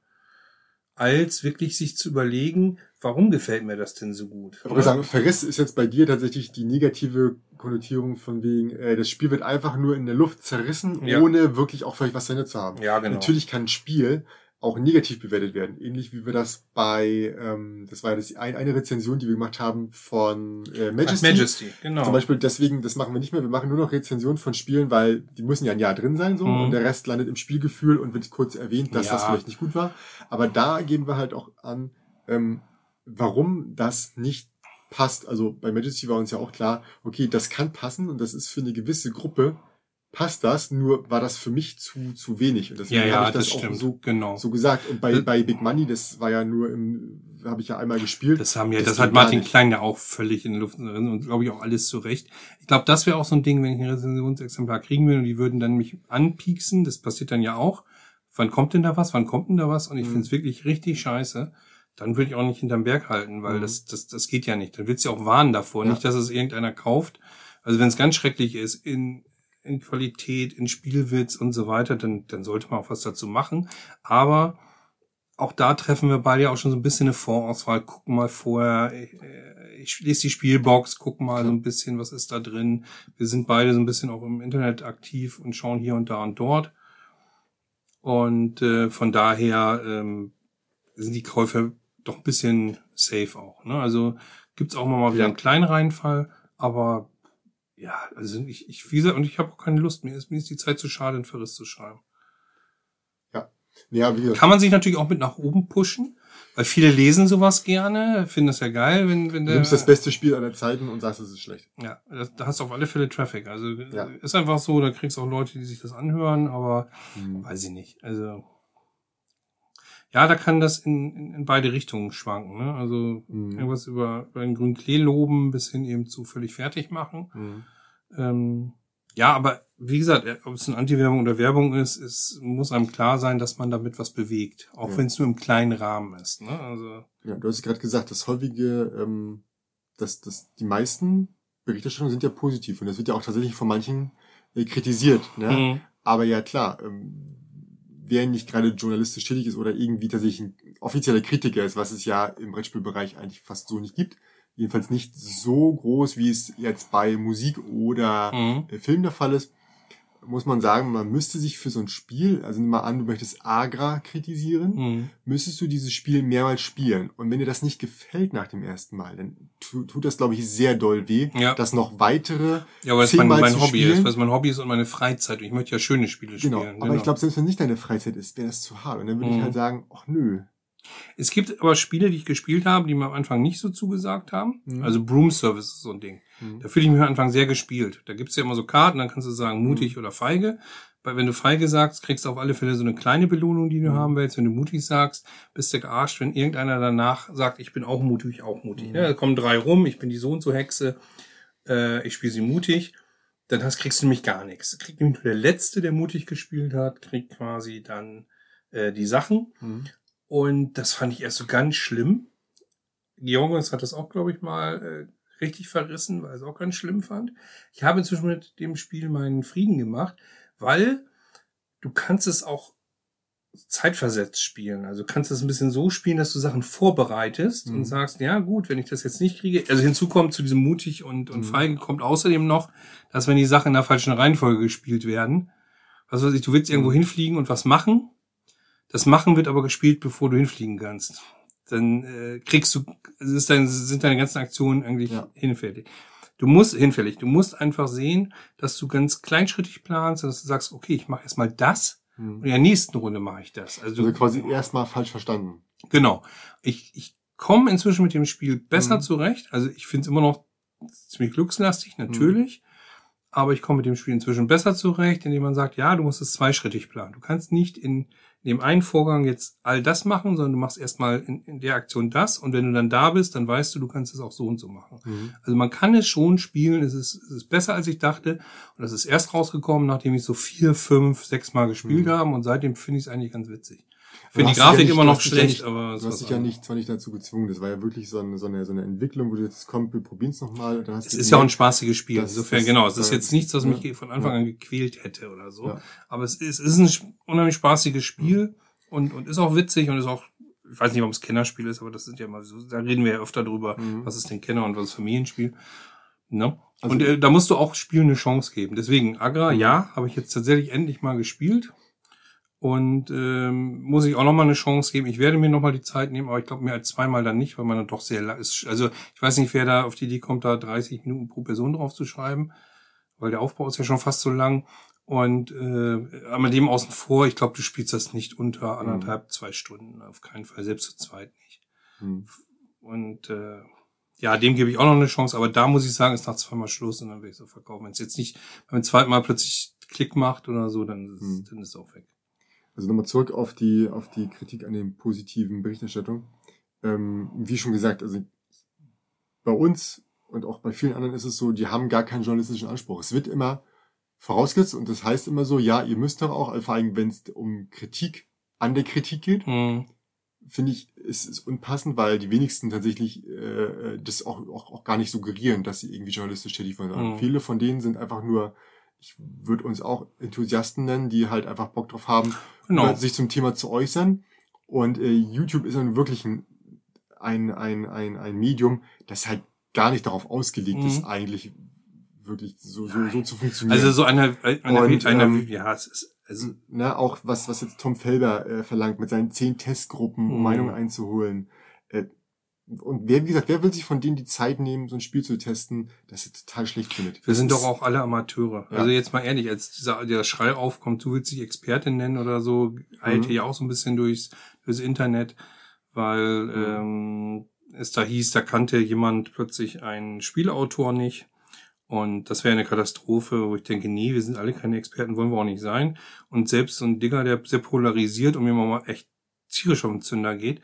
als wirklich sich zu überlegen, warum gefällt mir das denn so gut? Aber sagen, Verriss ist jetzt bei dir tatsächlich die negative Konnotierung von wegen, äh, das Spiel wird einfach nur in der Luft zerrissen, Ja. ohne wirklich auch vielleicht was dahinter zu haben. ja, genau. Natürlich kann ein Spiel auch negativ bewertet werden. Ähnlich wie wir das bei, ähm, das war ja das ein, eine Rezension, die wir gemacht haben von äh, Ach, Majesty. Majesty, genau. Zum Beispiel deswegen, das machen wir nicht mehr. Wir machen nur noch Rezensionen von Spielen, weil die müssen ja ein Jahr drin sein so Mhm. und der Rest landet im Spielgefühl und wird kurz erwähnt, dass Ja. das vielleicht nicht gut war. Aber da geben wir halt auch an, ähm, warum das nicht passt. Also bei Majesty war uns ja auch klar, okay, das kann passen und das ist für eine gewisse Gruppe passt das, nur war das für mich zu, zu wenig. Und deswegen ja, ja, habe ich das, das, auch stimmt, so, genau. so gesagt. Und bei, Das- bei Big Money, das war ja nur im, habe ich ja einmal gespielt. Das haben ja, Das das, hat Martin nicht. Klein ja auch völlig in der Luft drin und glaube ich auch alles zurecht. Ich glaube, das wäre auch so ein Ding, wenn ich ein Rezensionsexemplar kriegen würde und die würden dann mich anpieksen, das passiert dann ja auch. Wann kommt denn da was? Wann kommt denn da was? Und ich Mhm. finde es wirklich richtig scheiße. Dann würde ich auch nicht hinterm Berg halten, weil Mhm. das, das, das geht ja nicht. Dann willst du ja auch warnen davor, Ja. nicht, dass es irgendeiner kauft. Also wenn es ganz schrecklich ist, in, in Qualität, in Spielwitz und so weiter, dann, dann sollte man auch was dazu machen. Aber auch da treffen wir beide ja auch schon so ein bisschen eine Vorauswahl, gucken mal vorher, ich, äh, ich lese die Spielbox, gucken mal so ein bisschen, was ist da drin. Wir sind beide so ein bisschen auch im Internet aktiv und schauen hier und da und dort. Und äh, von daher ähm, sind die Käufe doch ein bisschen safe auch. Ne? Also gibt's auch mal wieder einen kleinen Reinfall, aber ja, also ich, ich wie gesagt, und ich habe auch keine Lust, mir ist, mir ist die Zeit zu schade, einen Verriss zu schreiben. Ja. ja wie Kann man sich natürlich auch mit nach oben pushen, weil viele lesen sowas gerne, finden das ja geil, wenn, wenn du der. nimmst das beste Spiel aller Zeiten und sagst, es ist schlecht. Ja, das, da hast du auf alle Fälle Traffic. Also Ja. ist einfach so, da kriegst du auch Leute, die sich das anhören, aber Hm. weiß ich nicht. Also ja, da kann das in, in, in beide Richtungen schwanken. Ne? Also Mhm. irgendwas über, über den grünen Klee loben bis hin eben zu völlig fertig machen. Hm. Ähm, ja, aber wie gesagt, äh, ob es eine Anti-Werbung oder Werbung ist, es muss einem klar sein, dass man damit was bewegt. Auch Ja. wenn es nur im kleinen Rahmen ist. Ne? Also, Ja, du hast gerade gesagt, das häufige, ähm, dass, dass die meisten Berichterstattungen sind ja positiv und das wird ja auch tatsächlich von manchen äh, kritisiert. Ne? mhm. Aber ja klar, ähm, wer nicht gerade journalistisch tätig ist oder irgendwie tatsächlich ein offizieller Kritiker ist, was es ja im Brettspielbereich eigentlich fast so nicht gibt, jedenfalls nicht so groß, wie es jetzt bei Musik oder Mhm. äh, Film der Fall ist, muss man sagen, man müsste sich für so ein Spiel, also nimm mal an, du möchtest Agra kritisieren, Mhm. müsstest du dieses Spiel mehrmals spielen. Und wenn dir das nicht gefällt nach dem ersten Mal, dann tu, tut das, glaube ich, sehr doll weh, Ja. dass noch weitere Ja, weil es mein, mein Hobby spielen. ist, weil es mein Hobby ist und meine Freizeit. Und ich möchte ja schöne Spiele Genau, spielen. aber ich glaube, selbst wenn nicht deine Freizeit ist, wäre das zu hart. Und dann würde Mhm. ich halt sagen, ach nö. Es gibt aber Spiele, die ich gespielt habe, die mir am Anfang nicht so zugesagt haben. Mhm. Also Broom Service ist so ein Ding. Mhm. Da fühle ich mich am Anfang sehr gespielt. Da gibt's ja immer so Karten, dann kannst du sagen mutig Mhm. oder feige. Weil wenn du feige sagst, kriegst du auf alle Fälle so eine kleine Belohnung, die du Mhm. haben willst. Wenn du mutig sagst, bist du gearscht, wenn irgendeiner danach sagt, ich bin auch mutig, auch mutig. Mhm. Ja, da kommen drei rum, ich bin die so und so Hexe, äh, ich spiele sie mutig. Dann hast, kriegst du nämlich gar nichts. Kriegt nämlich nur der Letzte, der mutig gespielt hat, kriegt quasi dann äh, die Sachen. Mhm. Und das fand ich erst so ganz schlimm. Georgos hat das auch, glaube ich, mal äh, richtig verrissen, weil er es auch ganz schlimm fand. Ich habe inzwischen mit dem Spiel meinen Frieden gemacht, weil du kannst es auch zeitversetzt spielen. Also du kannst es ein bisschen so spielen, dass du Sachen vorbereitest Mhm. und sagst, ja gut, wenn ich das jetzt nicht kriege. Also hinzu kommt zu diesem mutig und, und Mhm. feige kommt außerdem noch, dass wenn die Sachen in der falschen Reihenfolge gespielt werden, was weiß ich, du willst irgendwo Mhm. hinfliegen und was machen. Das Machen wird aber gespielt, bevor du hinfliegen kannst. Dann äh, kriegst du, ist dein, sind deine ganzen Aktionen eigentlich Ja. hinfällig. Du musst hinfällig, du musst einfach sehen, dass du ganz kleinschrittig planst, dass du sagst, okay, ich mache erstmal das und Mhm. in der nächsten Runde mache ich das. Also, Also quasi erstmal falsch verstanden. genau. Ich, ich komme inzwischen mit dem Spiel besser Mhm. zurecht. Also ich finde es immer noch ziemlich glückslastig, natürlich. Aber ich komme mit dem Spiel inzwischen besser zurecht, indem man sagt, ja, du musst es zweischrittig planen. Du kannst nicht in, dem einen Vorgang jetzt all das machen, sondern du machst erstmal in, in der Aktion das und wenn du dann da bist, dann weißt du, du kannst es auch so und so machen. Mhm. Also man kann es schon spielen, es ist, es ist besser als ich dachte und das ist erst rausgekommen, nachdem ich so vier, fünf, sechs Mal gespielt Mhm. habe und seitdem finde ich es eigentlich ganz witzig. Finde die dich ja Grafik nicht- immer noch dich ja schlecht, nicht- aber Du hast dich ja nicht, zwar nicht dazu gezwungen, das war ja wirklich so eine, so eine, so eine Entwicklung, wo du jetzt komm, wir probieren es nochmal. Es ist ja auch ein spaßiges Spiel. Insofern, genau. Es ist jetzt nichts, was ja. mich von Anfang Ja. an gequält hätte oder so. Ja. Aber es ist, es ist ein unheimlich spaßiges Spiel und, und ist auch witzig und ist auch, ich weiß nicht, warum es Kennerspiel ist, aber das sind ja mal so, da reden wir ja öfter drüber, Mhm. was ist denn Kenner und was ist Familienspiel. Ne? Also- und äh, da musst du auch Spielen eine Chance geben. Deswegen, Agra, Mhm. ja, habe ich jetzt tatsächlich endlich mal gespielt. Und ähm, muss ich auch noch mal eine Chance geben. Ich werde mir noch mal die Zeit nehmen, aber ich glaube mehr als zweimal dann nicht, weil man dann doch sehr lang ist. Also ich weiß nicht, wer da auf die Idee kommt, da 30 Minuten pro Person drauf zu schreiben, weil der Aufbau ist ja schon fast so lang. Und äh, aber dem außen vor, ich glaube, du spielst das nicht unter anderthalb, zwei Stunden. Auf keinen Fall, selbst zu zweit nicht. Mhm. Und äh, ja, dem gebe ich auch noch eine Chance, aber da muss ich sagen, ist nach zweimal Schluss und dann will ich so verkaufen. Wenn es jetzt nicht beim zweiten Mal plötzlich Klick macht oder so, dann ist, Hm. dann ist es auch weg. Also nochmal zurück auf die, auf die Kritik an den positiven Berichterstattung. Ähm, wie schon gesagt, also bei uns und auch bei vielen anderen ist es so, die haben gar keinen journalistischen Anspruch. Es wird immer vorausgesetzt und das heißt immer so, ja, ihr müsst doch auch, vor allem wenn es um Kritik an der Kritik geht, Hm. finde ich, ist es unpassend, weil die wenigsten tatsächlich äh, das auch, auch, auch gar nicht suggerieren, dass sie irgendwie journalistisch tätig waren. Mhm. Viele von denen sind einfach nur, ich würde uns auch Enthusiasten nennen, die halt einfach Bock drauf haben, Genau. sich zum Thema zu äußern. Und äh, YouTube ist dann wirklich ein, ein, ein, ein, ein Medium, das halt gar nicht darauf ausgelegt Mhm. ist, eigentlich wirklich so, so, so zu funktionieren. Also so eine, eine, Und, eine, ähm, ja, es ist, also, ne, auch was, was jetzt Tom Felber äh, verlangt, mit seinen zehn Testgruppen, um Mhm. Meinungen einzuholen. Äh, und wer, wie gesagt, wer will sich von denen die Zeit nehmen, so ein Spiel zu testen, das ist total schlecht findet. Wir sind Das doch auch alle Amateure. Ja. Also jetzt mal ehrlich, als dieser, der Schrei aufkommt, du willst dich Expertin nennen oder so, eilte Mhm. ja auch so ein bisschen durchs, durchs Internet, weil Mhm. ähm, es da hieß, da kannte jemand plötzlich einen Spielautor nicht. Und das wäre eine Katastrophe, wo ich denke, nee, wir sind alle keine Experten, wollen wir auch nicht sein. Und selbst so ein Digger, der sehr polarisiert und mir mal echt tierisch auf den Zünder geht,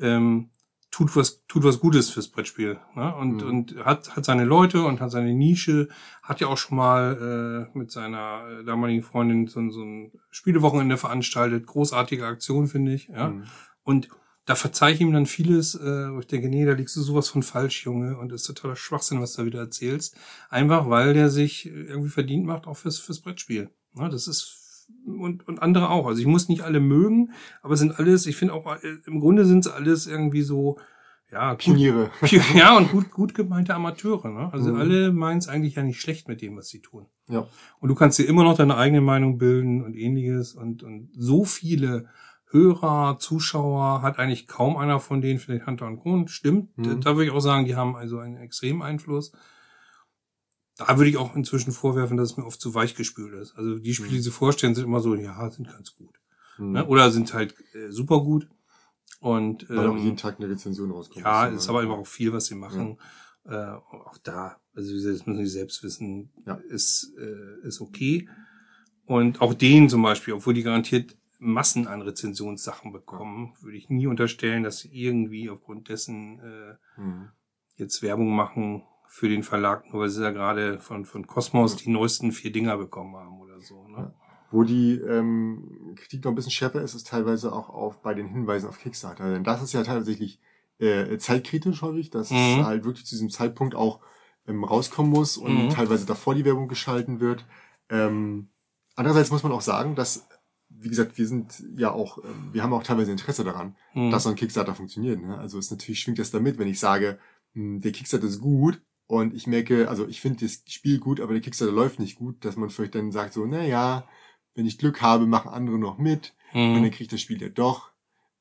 ähm, tut was, tut was Gutes fürs Brettspiel. Ne? Und, Mhm. und hat, hat seine Leute und hat seine Nische, hat ja auch schon mal äh, mit seiner äh, damaligen Freundin so, ein- so ein Spielewochenende veranstaltet. Großartige Aktion, finde ich. Ja? Mhm. Und da verzeih ich ihm dann vieles, äh, wo ich denke, nee, da liegst du sowas von falsch, Junge, und das ist totaler Schwachsinn, was du da wieder erzählst. Einfach, weil der sich irgendwie verdient macht, auch fürs, fürs Brettspiel. Ne, das ist und, und andere auch. Also ich muss nicht alle mögen, aber es sind alles, ich finde auch, äh, im Grunde sind es alles irgendwie so, ja, gut, Pioniere. <laughs> ja, und gut, gut gemeinte Amateure. Ne? Also Mhm. alle meinen es eigentlich ja nicht schlecht mit dem, was sie tun. Ja. Und du kannst dir immer noch deine eigene Meinung bilden und ähnliches. Und, und so viele Hörer, Zuschauer hat eigentlich kaum einer von denen, vielleicht Hunter und Grund, stimmt. Mhm. Da würde ich auch sagen, die haben also einen extremen Einfluss. Da würde ich auch inzwischen vorwerfen, dass es mir oft zu weich gespült ist. Also die Spiele, Mhm. die sie vorstellen, sind immer so, ja, sind ganz gut. Mhm. Ne? Oder sind halt äh, super gut. Und Weil auch ähm, jeden Tag eine Rezension rauskommt. ja, ist aber immer auch viel, was sie machen. Äh, auch da, also das müssen sie selbst wissen, Ja. ist, äh, ist okay. Und auch denen zum Beispiel, obwohl die garantiert Massen an Rezensionssachen bekommen, würde ich nie unterstellen, dass sie irgendwie aufgrund dessen äh, Mhm. jetzt Werbung machen für den Verlag, nur weil sie ja gerade von, von Cosmos die neuesten vier Dinger bekommen haben oder so. Ne? Wo die ähm, Kritik noch ein bisschen schärfer ist, ist teilweise auch auf bei den Hinweisen auf Kickstarter. Denn das ist ja tatsächlich äh, zeitkritisch häufig, dass Mhm. es halt wirklich zu diesem Zeitpunkt auch ähm, rauskommen muss und Mhm. teilweise davor die Werbung geschalten wird. Ähm, andererseits muss man auch sagen, dass, wie gesagt, wir sind ja auch, ähm, wir haben auch teilweise Interesse daran, Mhm. dass so ein Kickstarter funktioniert. Ne? Also es natürlich schwingt das damit, wenn ich sage, mh, der Kickstarter ist gut und ich merke, also ich finde das Spiel gut, aber der Kickstarter läuft nicht gut, dass man vielleicht dann sagt so, na ja, wenn ich Glück habe, machen andere noch mit und Mhm. dann kriegt das Spiel ja doch.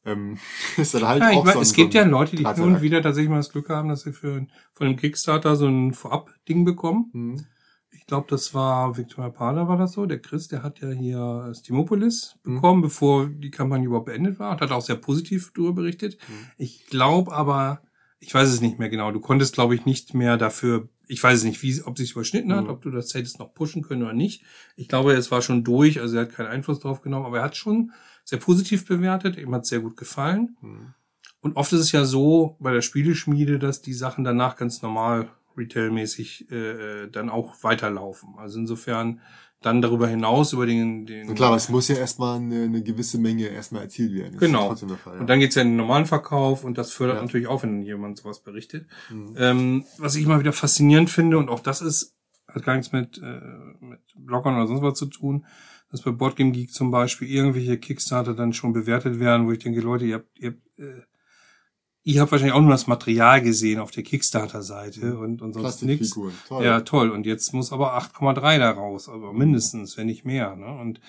Ähm, <laughs> ist dann halt Ja, ich auch mein, so es gibt so ja Leute, die und wieder tatsächlich mal das Glück haben, dass sie für von einem Kickstarter so ein Vorab-Ding bekommen. Hm, Ich glaube, das war Victoria Parler war das so. Der Chris, der hat ja hier Steamopolis Mhm. bekommen, bevor die Kampagne überhaupt beendet war. Und hat auch sehr positiv darüber berichtet. Mhm. Ich glaube aber, ich weiß es nicht mehr genau. Du konntest, glaube ich, nicht mehr dafür, ich weiß es nicht, wie, ob sich überschnitten hat, Mhm. ob du das hättest noch pushen können oder nicht. Ich glaube, es war schon durch, also er hat keinen Einfluss drauf genommen, aber er hat schon sehr positiv bewertet. Ihm hat sehr gut gefallen. hm. Und oft ist es ja so bei der Spieleschmiede, dass die Sachen danach ganz normal retailmäßig äh, dann auch weiterlaufen. Also insofern dann darüber hinaus über den, den Und klar, es muss ja erstmal eine, eine gewisse Menge erstmal erzielt werden. Das Genau. Fall, ja. und dann geht's ja in den normalen Verkauf und das fördert Ja. natürlich auch, wenn jemand sowas berichtet. Hm. Ähm, was ich mal wieder faszinierend finde, und auch das ist, hat gar nichts mit, äh, mit Bloggern oder sonst was zu tun, dass bei Boardgame Geek zum Beispiel irgendwelche Kickstarter dann schon bewertet werden, wo ich denke, Leute, ihr habt, ihr habt, äh, ihr habt wahrscheinlich auch nur das Material gesehen auf der Kickstarter-Seite und, und sonst nichts. Ja, toll. Und jetzt muss aber 8,3 da raus, aber mindestens, wenn nicht mehr. Ne? Und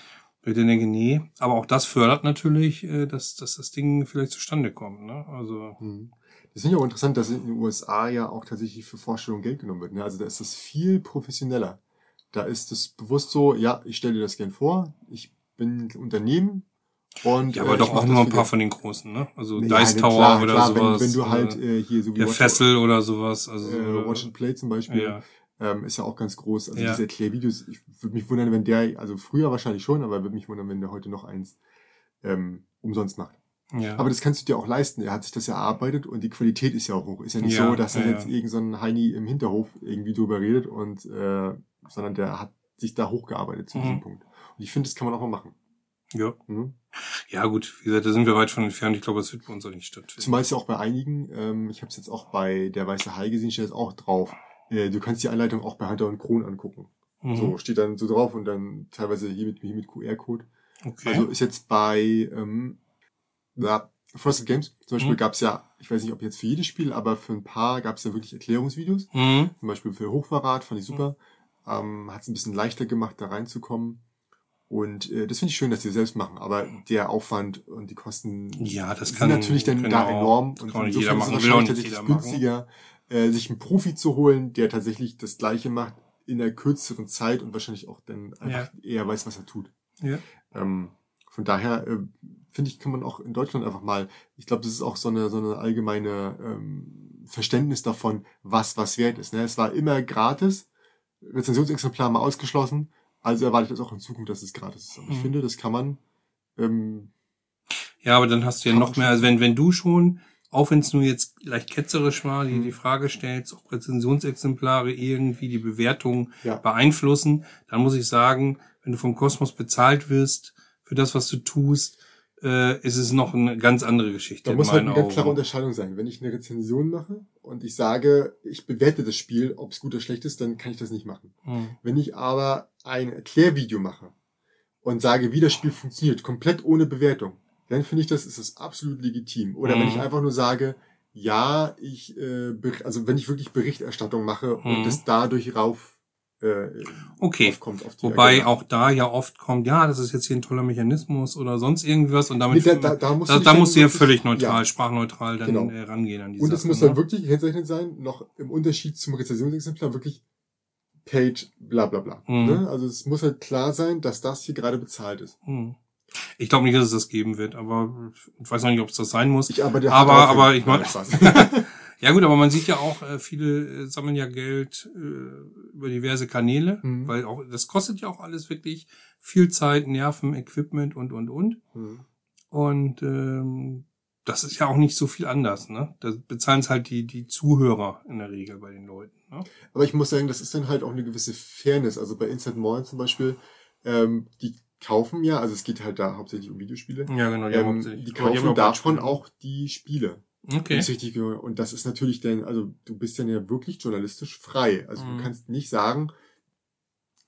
ich denke, nee, aber auch das fördert natürlich, äh, dass, dass das Ding vielleicht zustande kommt. Ne? Also Hm. Das finde ich auch interessant, dass in den USA ja auch tatsächlich für Vorstellungen Geld genommen wird. Ne? Also da ist das viel professioneller. Da ist es bewusst so, ja, ich stelle dir das gern vor, ich bin ein Unternehmen und Ja, aber äh, doch auch nur ein paar von den großen, ne? Also Ja, Dice ne, Tower klar, oder klar, sowas. Wenn, wenn du halt äh, äh, hier so wie der Watch, Fessel oder sowas. Also äh, Watch and Play zum Beispiel, ja. ähm, ist ja auch ganz groß. Also Ja. diese Erklärvideos, ich würde mich wundern, wenn der, also früher wahrscheinlich schon, aber würde mich wundern, wenn der heute noch eins ähm, umsonst macht. ja. Aber das kannst du dir auch leisten. Er hat sich das ja erarbeitet und die Qualität ist ja auch hoch. Ist ja nicht Ja, so, dass er ja, jetzt ja. irgend so ein Heini im Hinterhof irgendwie drüber redet und äh, sondern der hat sich da hochgearbeitet zu diesem Mhm. Punkt. Und ich finde, das kann man auch mal machen. Ja. Mhm. ja, gut, wie gesagt, da sind wir weit von entfernt. Ich glaube, das wird bei uns auch nicht stattfinden. Zumal es ja auch bei einigen, ähm, ich habe es jetzt auch bei der Weiße Hai gesehen, steht das auch drauf. Äh, du kannst die Anleitung auch bei Hunter und Kron angucken. Mhm. So, steht dann so drauf und dann teilweise hier mit, hier mit QR-Code. Okay. Also ist jetzt bei ähm, ja, Frosted Games zum Beispiel Mhm. gab's ja, ich weiß nicht, ob jetzt für jedes Spiel, aber für ein paar gab's ja wirklich Erklärungsvideos. mhm. Zum Beispiel für Hochverrat, fand ich super. Ähm, Hat es ein bisschen leichter gemacht, da reinzukommen. Und äh, das finde ich schön, dass sie das selbst machen. Aber der Aufwand und die Kosten Ja, das sind kann natürlich dann da genau, enorm. das Und kann insofern jeder ist es machen, will auch wahrscheinlich tatsächlich günstiger, äh, sich einen Profi zu holen, der tatsächlich das Gleiche macht in einer kürzeren Zeit und wahrscheinlich auch dann einfach eher weiß, was er tut. Ja. Ähm, von daher äh, finde ich, kann man auch in Deutschland einfach mal, ich glaube, das ist auch so eine, so eine allgemeine ähm, Verständnis davon, was was wert ist. Ne? Es war immer gratis, Rezensionsexemplar mal ausgeschlossen, also erwarte ich das auch in Zukunft, dass es gratis ist. Ich Mhm. finde, das kann man ähm, Ja, aber dann hast du ja noch mehr, also wenn, wenn du schon, auch wenn es nur jetzt leicht ketzerisch war, die Mhm. die Frage stellst, ob Rezensionsexemplare irgendwie die Bewertung Ja. beeinflussen, dann muss ich sagen, wenn du vom Kosmos bezahlt wirst für das, was du tust, äh, ist es noch eine ganz andere Geschichte. Da in muss halt eine ganz klare Augen. Unterscheidung sein. Wenn ich eine Rezension mache und ich sage, ich bewerte das Spiel, ob es gut oder schlecht ist, dann kann ich das nicht machen. Mhm. Wenn ich aber ein Erklärvideo mache und sage, wie das Spiel funktioniert, komplett ohne Bewertung, dann finde ich, das ist das absolut legitim. Oder wenn Mhm. ich einfach nur sage, ja, ich, äh, also wenn ich wirklich Berichterstattung mache und Mhm. es dadurch rauf äh, Okay. Wobei Agenda. auch da ja oft kommt, ja, das ist jetzt hier ein toller Mechanismus oder sonst irgendwas und Nee, damit da, da, da musst da, dich da musst du ja völlig neutral, Ja. sprachneutral dann Genau. äh, rangehen an die Und es muss ne? dann wirklich gekennzeichnet sein, noch im Unterschied zum Rezensionsexemplar wirklich Page bla bla bla. Mhm. Ne? Also es muss halt klar sein, dass das hier gerade bezahlt ist. Hm. Ich glaube nicht, dass es das geben wird, aber ich weiß noch nicht, ob es das sein muss. Ich arbeite Aber- hart aber ich mein- Nein, Spaß. <laughs> Ja gut, aber man sieht ja auch, äh, viele äh, sammeln ja Geld äh, über diverse Kanäle, Mhm. weil auch das kostet ja auch alles wirklich viel Zeit, Nerven, Equipment und und und. Hm. Und ähm, das ist ja auch nicht so viel anders, ne? Da bezahlen es halt die die Zuhörer in der Regel bei den Leuten. Ne? Aber ich muss sagen, das ist dann halt auch eine gewisse Fairness. Also bei Inside Mall zum Beispiel, ähm, die kaufen ja, also es geht halt da hauptsächlich um Videospiele. Ja, genau. Die, Ähm, die aber haben kaufen davon auch die Spiele. Okay. richtig. Und das ist natürlich dann, also du bist dann ja wirklich journalistisch frei. Also Mhm. du kannst nicht sagen,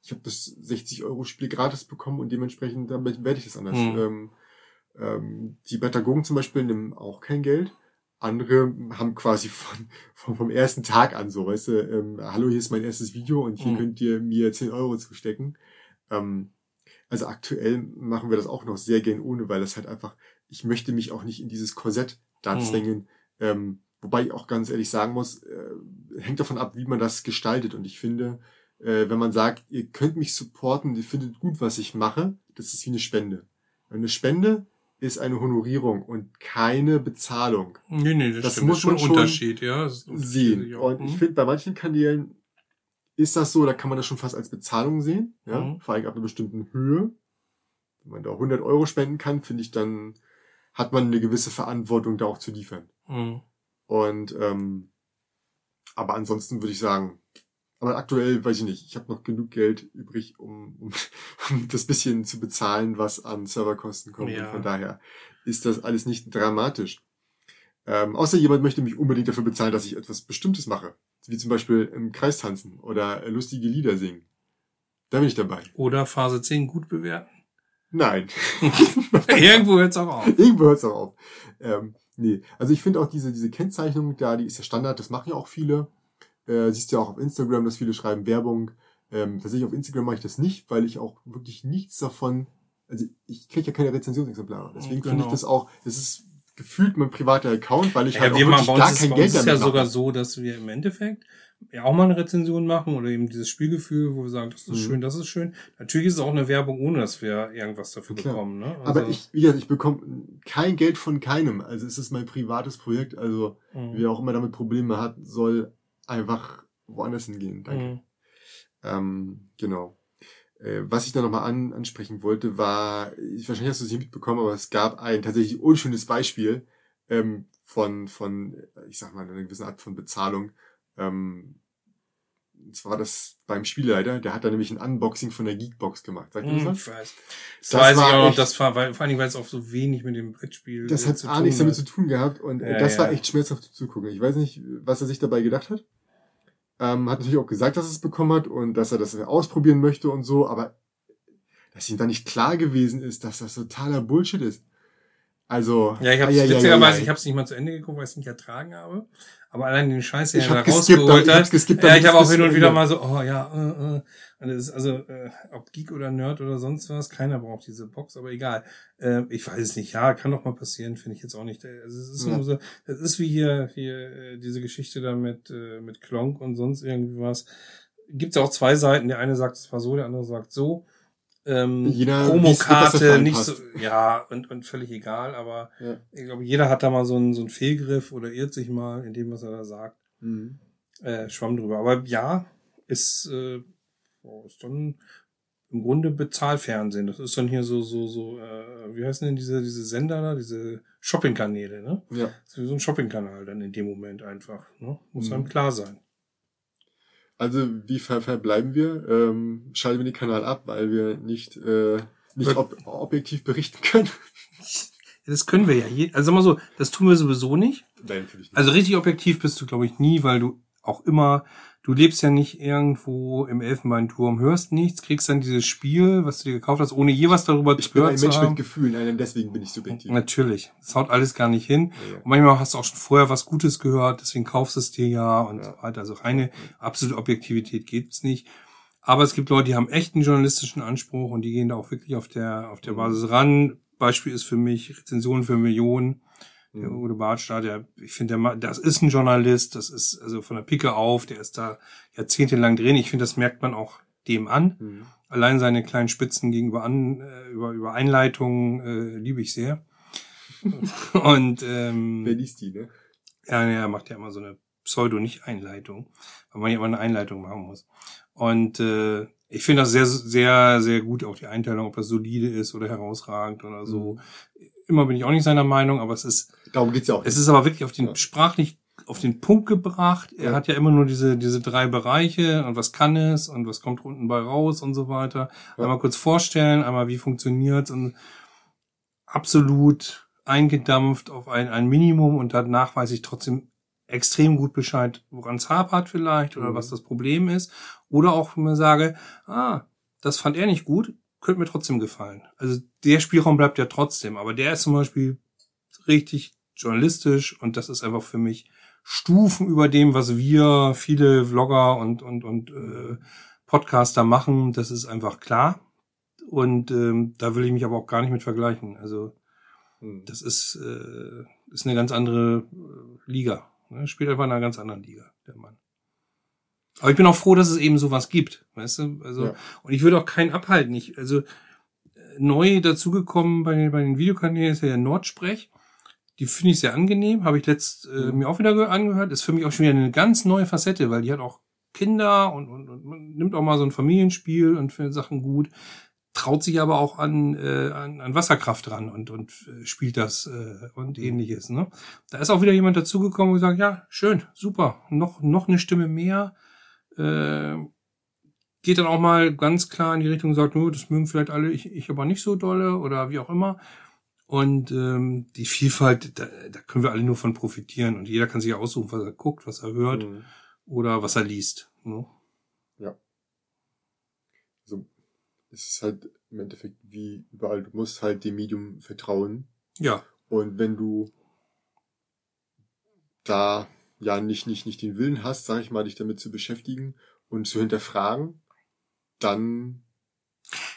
ich habe das 60 Euro Spiel gratis bekommen und dementsprechend damit werde ich das anders. Mhm. Ähm, ähm, die Pädagogen zum Beispiel nehmen auch kein Geld. Andere haben quasi von, von vom ersten Tag an so, weißt du, ähm, hallo, hier ist mein erstes Video und hier Mhm. könnt ihr mir 10 Euro zustecken. Ähm, also aktuell machen wir das auch noch sehr gern ohne, weil das halt einfach, ich möchte mich auch nicht in dieses Korsett da Mhm. zwängen. Ähm, wobei ich auch ganz ehrlich sagen muss, äh, hängt davon ab, wie man das gestaltet. Und ich finde, äh, wenn man sagt, ihr könnt mich supporten, ihr findet gut, was ich mache, das ist wie eine Spende. Eine Spende ist eine Honorierung und keine Bezahlung Nee, nee, das, Das stimmt. muss das ist schon man ein schon Unterschied, ja. Sehen. Und ich Mhm. finde, bei manchen Kanälen ist das so, da kann man das schon fast als Bezahlung sehen, ja, Mhm. vor allem ab einer bestimmten Höhe. Wenn man da 100 Euro spenden kann, finde ich, dann hat man eine gewisse Verantwortung, da auch zu liefern. Mhm. Und ähm, aber ansonsten würde ich sagen, aber aktuell weiß ich nicht, ich habe noch genug Geld übrig, um, um, <laughs> um das bisschen zu bezahlen, was an Serverkosten kommt. Ja. Und von daher ist das alles nicht dramatisch. Ähm, außer jemand möchte mich unbedingt dafür bezahlen, dass ich etwas Bestimmtes mache. Wie zum Beispiel im Kreis tanzen oder lustige Lieder singen. Da bin ich dabei. Oder Phase 10 gut bewerten. Nein. <laughs> Irgendwo hört's auch auf. Irgendwo hört es auch auf. Ähm, nee, also ich finde auch diese, diese Kennzeichnung da, die ist ja Standard, das machen ja auch viele. Äh, siehst du ja auch auf Instagram, dass viele schreiben Werbung. Ähm, tatsächlich auf Instagram mache ich das nicht, weil ich auch wirklich nichts davon, also ich kriege ja keine Rezensionsexemplare. Deswegen finde Genau. ich das auch, das ist gefühlt mein privater Account, weil ich Ja, halt auch wir machen wirklich bei gar uns, ist, kein Geld uns ist damit ja sogar mache. so, dass wir im Endeffekt ja auch mal eine Rezension machen oder eben dieses Spielgefühl, wo wir sagen, das ist Mhm. schön, das ist schön. Natürlich ist es auch eine Werbung, ohne dass wir irgendwas dafür Klar. bekommen. Ne? Also, Aber ich, wie gesagt, ich bekomme kein Geld von keinem. Also es ist mein privates Projekt. Also Mhm. wer auch immer damit Probleme hat, soll einfach woanders hingehen. Danke. Mhm. Ähm, genau. Äh, was ich da nochmal an, ansprechen wollte, war, ich, wahrscheinlich hast du es nicht mitbekommen, aber es gab ein tatsächlich unschönes Beispiel ähm, von, von, ich sag mal, einer gewissen Art von Bezahlung. Ähm, und zwar war das beim Spielleiter, der hat da nämlich ein Unboxing von der Geekbox gemacht. Sagt ihr das Mhm, was? ich weiß. Das, Das weiß ich war auch noch, echt- das war, weil, vor allem, weil es auch so wenig mit dem Brettspiel Das hat zu A tun nichts damit zu tun gehabt und Ja, das war ja. echt schmerzhaft zuzugucken. Ich weiß nicht, was er sich dabei gedacht hat. Ähm, hat natürlich auch gesagt, dass er es bekommen hat und dass er das ausprobieren möchte und so, aber dass ihm da nicht klar gewesen ist, dass das totaler Bullshit ist. Also, Ja, ich habe ai, ai, witzigerweise, ich habe es nicht mal zu Ende geguckt, weil ich es nicht ertragen habe. Aber allein den Scheiß, den Ich er da rausgeholt ich hat. Ja, ich habe es auch hin und wieder mal so, oh ja, äh, äh. also, äh, ob Geek oder Nerd oder sonst was, keiner braucht diese Box, aber egal. Äh, ich weiß es nicht. Ja, kann doch mal passieren, finde ich jetzt auch nicht. Also es ist ja. nur so, das ist wie hier, hier äh, diese Geschichte da mit, äh, mit Klonk und sonst irgendwie was. Gibt ja auch zwei Seiten. Der eine sagt, es war so, der andere sagt so. Ähm, jeder, Promokarte, nicht so, ja, und, und völlig egal, aber ja. ich glaube, jeder hat da mal so einen, so einen Fehlgriff oder irrt sich mal in dem, was er da sagt. Mhm. Äh, schwamm drüber. Aber ja, ist, äh, ist dann im Grunde Bezahlfernsehen. Das ist dann hier so, so, so, äh, wie heißen denn diese, diese Sender da, diese Shoppingkanäle, ne? Ja. Das ist wie so ein Shoppingkanal dann in dem Moment einfach, ne? Muss mhm. einem klar sein. Also wie ver verbleiben wir? Ähm, schalten wir den Kanal ab, weil wir nicht, äh, nicht ob objektiv berichten können. Das können wir ja. Je also sag mal so, das tun wir sowieso nicht. Nein, natürlich nicht. Also richtig objektiv bist du, glaube ich, nie, weil du auch immer du lebst ja nicht irgendwo im Elfenbeinturm, hörst nichts, kriegst dann dieses Spiel, was du dir gekauft hast, ohne je was darüber ich zu haben. Ich bin ein Mensch mit Gefühlen, deswegen bin ich subjektiv. Natürlich. Das haut alles gar nicht hin. Ja. Und manchmal hast du auch schon vorher was Gutes gehört, deswegen kaufst du es dir ja und ja. so weiter. Also reine absolute Objektivität gibt's nicht. Aber es gibt Leute, die haben echt einen journalistischen Anspruch und die gehen da auch wirklich auf der, auf der mhm. Basis ran. Beispiel ist für mich Rezensionen für Millionen der. Uwe Bartstadt, der, ich finde, der, das ist ein Journalist, das ist also von der Picke auf, der ist da jahrzehntelang drin. Ich finde, das merkt man auch dem an. Mhm. Allein seine kleinen Spitzen gegenüber an, äh, über, über Einleitungen äh, liebe ich sehr. <laughs> Und ähm, Wer liest die, ne? Ja, er macht ja immer so eine Pseudo-Nicht-Einleitung, weil man ja immer eine Einleitung machen muss. Und äh, ich finde das sehr, sehr, sehr gut, auch die Einteilung, ob das solide ist oder herausragend oder so. Mhm. Immer bin ich auch nicht seiner Meinung, aber es ist Darum geht's ja auch. Es ist aber wirklich auf den ja. sprachlich auf den Punkt gebracht. Er ja. hat ja immer nur diese diese drei Bereiche und was kann es und was kommt unten bei raus und so weiter. Ja. Einmal kurz vorstellen, einmal wie funktioniert's und absolut eingedampft auf ein, ein Minimum und danach weiß ich trotzdem extrem gut Bescheid, woran es hapert vielleicht oder mhm. was das Problem ist. Oder auch, wenn man sage, ah, das fand er nicht gut, könnte mir trotzdem gefallen. Also der Spielraum bleibt ja trotzdem, aber der ist zum Beispiel richtig journalistisch und das ist einfach für mich Stufen über dem, was wir viele Vlogger und und und äh, Podcaster machen. Das ist einfach klar und ähm, da will ich mich aber auch gar nicht mit vergleichen. Also hm. das ist äh, ist eine ganz andere äh, Liga. Ne? Spielt einfach in einer ganz anderen Liga der Mann. Aber ich bin auch froh, dass es eben sowas gibt, weißt du? Also ja. und ich würde auch keinen abhalten. Ich also äh, neu dazugekommen bei den, bei den Videokanälen ist ja der Nordsprech. Die finde ich sehr angenehm, habe ich letzt äh, mir auch wieder angehört. Ist für mich auch schon wieder eine ganz neue Facette, weil die hat auch Kinder und, und, und nimmt auch mal so ein Familienspiel und findet Sachen gut, traut sich aber auch an, äh, an, an Wasserkraft ran und, und äh, spielt das äh, und mhm. ähnliches. Ne? Da ist auch wieder jemand dazugekommen und gesagt, ja, schön, super, noch, noch eine Stimme mehr. Äh, geht dann auch mal ganz klar in die Richtung, sagt, nur, das mögen vielleicht alle, ich, ich aber nicht so dolle oder wie auch immer. Und ähm, die Vielfalt, da, da können wir alle nur von profitieren. Und jeder kann sich aussuchen, was er guckt, was er hört mhm. oder was er liest. Ne? Ja. Also es ist halt im Endeffekt wie überall, du musst halt dem Medium vertrauen. Ja. Und wenn du da ja nicht, nicht, nicht den Willen hast, sag ich mal, dich damit zu beschäftigen und zu hinterfragen, dann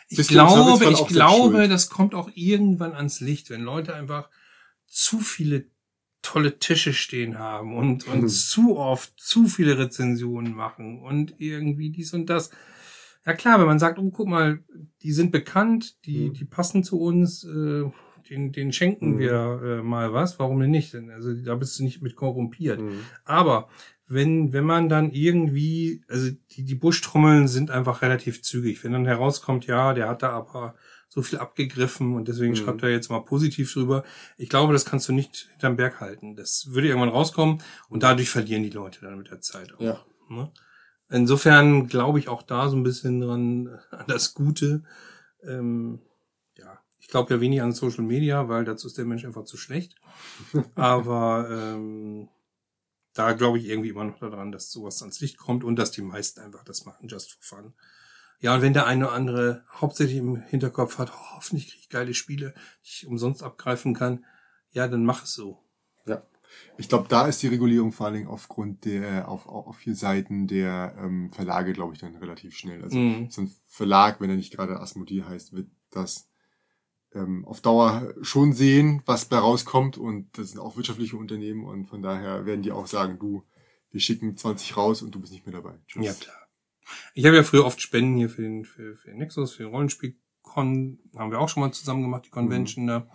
ich glaube, ich glaube, das kommt auch irgendwann ans Licht, wenn Leute einfach zu viele tolle Tische stehen haben und, und hm. zu oft zu viele Rezensionen machen und irgendwie dies und das. Ja klar, wenn man sagt, oh, guck mal, die sind bekannt, die, hm. die passen zu uns, äh, den, den schenken hm. wir äh, mal was, warum denn nicht? Also da bist du nicht mit korrumpiert. Hm. Aber wenn, wenn man dann irgendwie, also die, die Buschtrommeln sind einfach relativ zügig. Wenn dann herauskommt, ja, der hat da aber so viel abgegriffen und deswegen mhm. schreibt er jetzt mal positiv drüber. Ich glaube, das kannst du nicht hinterm Berg halten. Das würde irgendwann rauskommen und dadurch verlieren die Leute dann mit der Zeit auch. Ja. Ne? Insofern glaube ich auch da so ein bisschen dran an das Gute. Ähm, ich glaube ja wenig an Social Media, weil dazu ist der Mensch einfach zu schlecht. <laughs> Aber ähm, da glaube ich irgendwie immer noch daran, dass sowas ans Licht kommt und dass die meisten einfach das machen, just for fun. Ja, und wenn der eine oder andere hauptsächlich im Hinterkopf hat, oh, hoffentlich kriege ich geile Spiele, die ich umsonst abgreifen kann, ja, dann mach es so. Ja. Ich glaube, da ist die Regulierung vor allen Dingen aufgrund der, auf, auf vier Seiten der ähm, Verlage, glaube ich, dann relativ schnell. Also Mhm. so ein Verlag, wenn er nicht gerade Asmodee heißt, wird das ähm, auf Dauer schon sehen, was bei rauskommt. Und das sind auch wirtschaftliche Unternehmen und von daher werden die auch sagen, du, wir schicken 20 raus und du bist nicht mehr dabei. Tschüss. Ja, klar. Ich habe ja früher oft Spenden hier für den, für, für den Nexus, für den Rollenspielcon, haben wir auch schon mal zusammen gemacht, die Convention Mhm. da.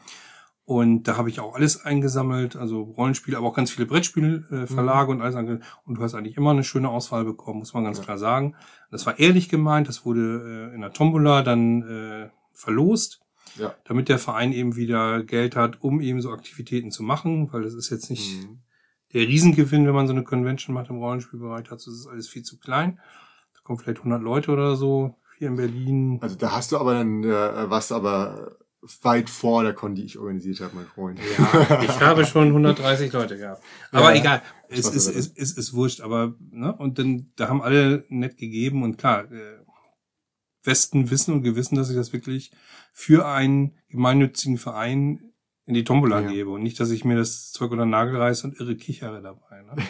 Und da habe ich auch alles eingesammelt, also Rollenspiele, aber auch ganz viele Brettspielverlage äh, Verlage und alles ange Und du hast eigentlich immer eine schöne Auswahl bekommen, muss man ganz Ja. klar sagen. Das war ehrlich gemeint, das wurde äh, in der Tombola dann äh, verlost, Ja. damit der Verein eben wieder Geld hat, um eben so Aktivitäten zu machen, weil das ist jetzt nicht Mhm. der Riesengewinn, wenn man so eine Convention macht im Rollenspielbereich, dazu ist alles viel zu klein. Da kommen vielleicht 100 Leute oder so, hier in Berlin. Also da hast du aber dann äh, was aber weit vor der Con, die ich organisiert habe, mein Freund. Ja, ich habe schon 130 Leute gehabt. Aber Ja, egal, es ist, beiseite. ist, ist, ist wurscht, aber, ne, und dann, da haben alle nett gegeben und klar, äh, Westen wissen und gewissen, dass ich das wirklich für einen gemeinnützigen Verein in die Tombola Ja. gebe und nicht, dass ich mir das Zeug unter den Nagel reiße und irre kichere dabei. Ne? <laughs>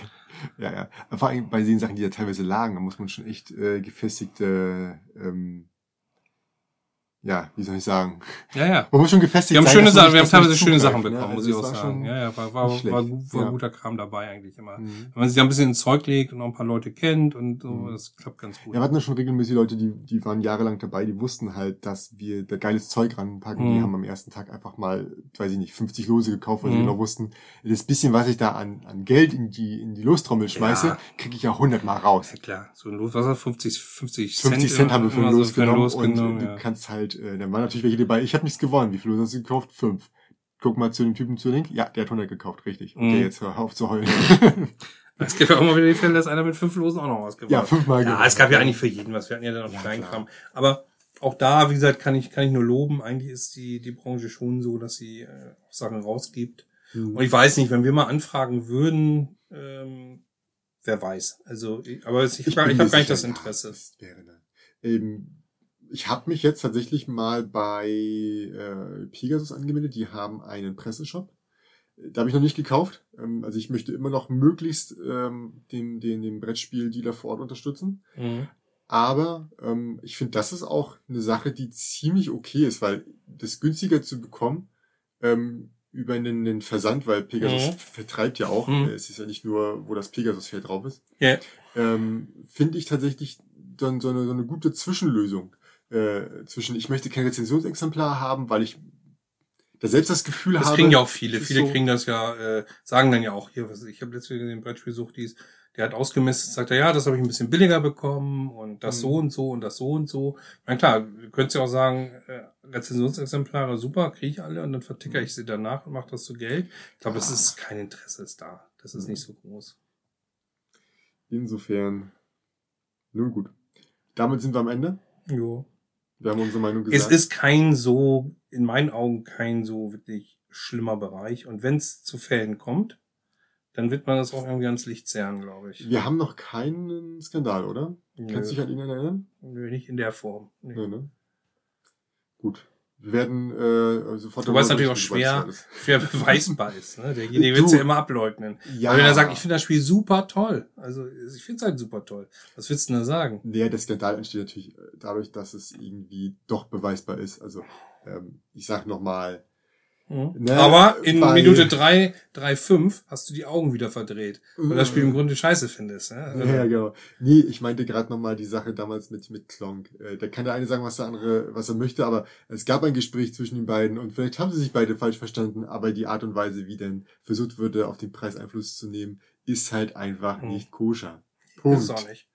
Ja, ja. Vor allem bei den Sachen, die da teilweise lagen, da muss man schon echt äh, gefestigte, ähm, ja, wie soll ich sagen? Ja, ja. Man muss schon gefestigt Wir haben sein, schöne Sachen, wir haben teilweise schöne Sachen ne? bekommen, muss Also ich es auch sagen. Ja, ja, war, war, war, gut- war Ja. guter Kram dabei eigentlich immer. Mhm. Wenn man sich da ein bisschen ins Zeug legt und noch ein paar Leute kennt und so, Mhm. das klappt ganz gut. Ja, wir hatten ja schon regelmäßig Leute, die, die waren jahrelang dabei, die wussten halt, dass wir da geiles Zeug ranpacken. Die Mhm. haben am ersten Tag einfach mal, weiß ich nicht, 50 Lose gekauft, weil sie Mhm. genau wussten, das bisschen, was ich da an, an Geld in die, in die Lostrommel schmeiße, Ja. kriege ich ja 100 Mal raus. Ja, klar, so ein Los, was war 50, 50 Cent? 50 Cent haben wir für ein Los genommen Los und genommen, ja. du kannst halt, äh, dann waren natürlich welche dabei, ich habe nichts gewonnen. Wie viele Lose hast du gekauft? Fünf. Guck mal zu dem Typen zu Link. Ja, der hat 100 gekauft, richtig. Okay, Mhm. jetzt hör auf zu heulen. <laughs> Es gibt ja auch immer wieder die Fälle, dass einer mit fünf Losen auch noch was gewonnen ja, hat. fünfmal Ja, es gab ja eigentlich für jeden was. Wir hatten ja dann noch Ja, Kleinkram. Aber auch da, wie gesagt, kann ich, kann ich nur loben. Eigentlich ist die, die Branche schon so, dass sie äh, auch Sachen rausgibt. Mhm. Und ich weiß nicht, wenn wir mal anfragen würden, ähm, wer weiß. Also, ich, aber ich, ich, ich habe gar nicht das Interesse. Das wäre dann. Ähm, ich habe mich jetzt tatsächlich mal bei äh, Pegasus angemeldet. Die haben einen Presseshop. Da habe ich noch nicht gekauft. Ähm, also ich möchte immer noch möglichst ähm, den, den, den Brettspiel-Dealer vor Ort unterstützen. Mhm. Aber ähm, ich finde, das ist auch eine Sache, die ziemlich okay ist, weil das günstiger zu bekommen ähm, über einen, einen Versand, weil Pegasus Mhm. vertreibt ja auch. Mhm. Es ist ja nicht nur, wo das Pegasus-Feld drauf ist. Ja. Ähm, finde ich tatsächlich dann so eine, so eine gute Zwischenlösung. Äh, zwischen, ich möchte kein Rezensionsexemplar haben, weil ich da selbst das Gefühl Das habe. kriegen ja auch viele. ist Viele so- kriegen das ja, äh, sagen dann ja auch hier, was, ich habe letztens gesehen, Brettspiel Suchtis, der hat ausgemistet, sagt er, ja, das habe ich ein bisschen billiger bekommen und das Mhm. so und so und das so und so. Na klar, du könntest ja auch sagen, äh, Rezensionsexemplare, super, kriege ich alle und dann verticker ich sie danach und mache das zu Geld. Ich glaube, es Ah. ist kein Interesse ist da. Das ist Mhm. nicht so groß. Insofern, nun gut. Damit sind wir am Ende. Jo. Wir haben unsere Meinung Es gesagt. ist kein so, in meinen Augen kein so wirklich schlimmer Bereich. Und wenn es zu Fällen kommt, dann wird man das auch irgendwie ans Licht zerren, glaube ich. Wir haben noch keinen Skandal, oder? Kannst du dich an ihn erinnern? Nö, nicht in der Form. Nee. Nee, ne? Gut. Wir werden äh, sofort... Wobei es darüber natürlich auch schwer, schwer beweisbar ist. Ne? Derjenige Du- <laughs> wird es ja immer ableugnen. Ja. Aber wenn er sagt, ich finde das Spiel super toll. Also ich finde es halt super toll. Was willst du denn da sagen? Nee, der Skandal entsteht natürlich äh, dadurch, dass es irgendwie doch beweisbar ist. Also, ähm, ich sag nochmal, Mhm. Ne, Aber in bei- Minute drei, drei, fünf hast du die Augen wieder verdreht. Weil das Spiel im äh, Grunde scheiße findest. Ne? Ja, genau. Nee, ich meinte gerade nochmal die Sache damals mit, mit Klonk. Äh, da kann der eine sagen, was der andere, was er möchte, aber es gab ein Gespräch zwischen den beiden und vielleicht haben sie sich beide falsch verstanden, aber die Art und Weise, wie denn versucht wurde, auf den Preis Einfluss zu nehmen, ist halt einfach Mhm. nicht koscher. Ist Punkt. es auch nicht.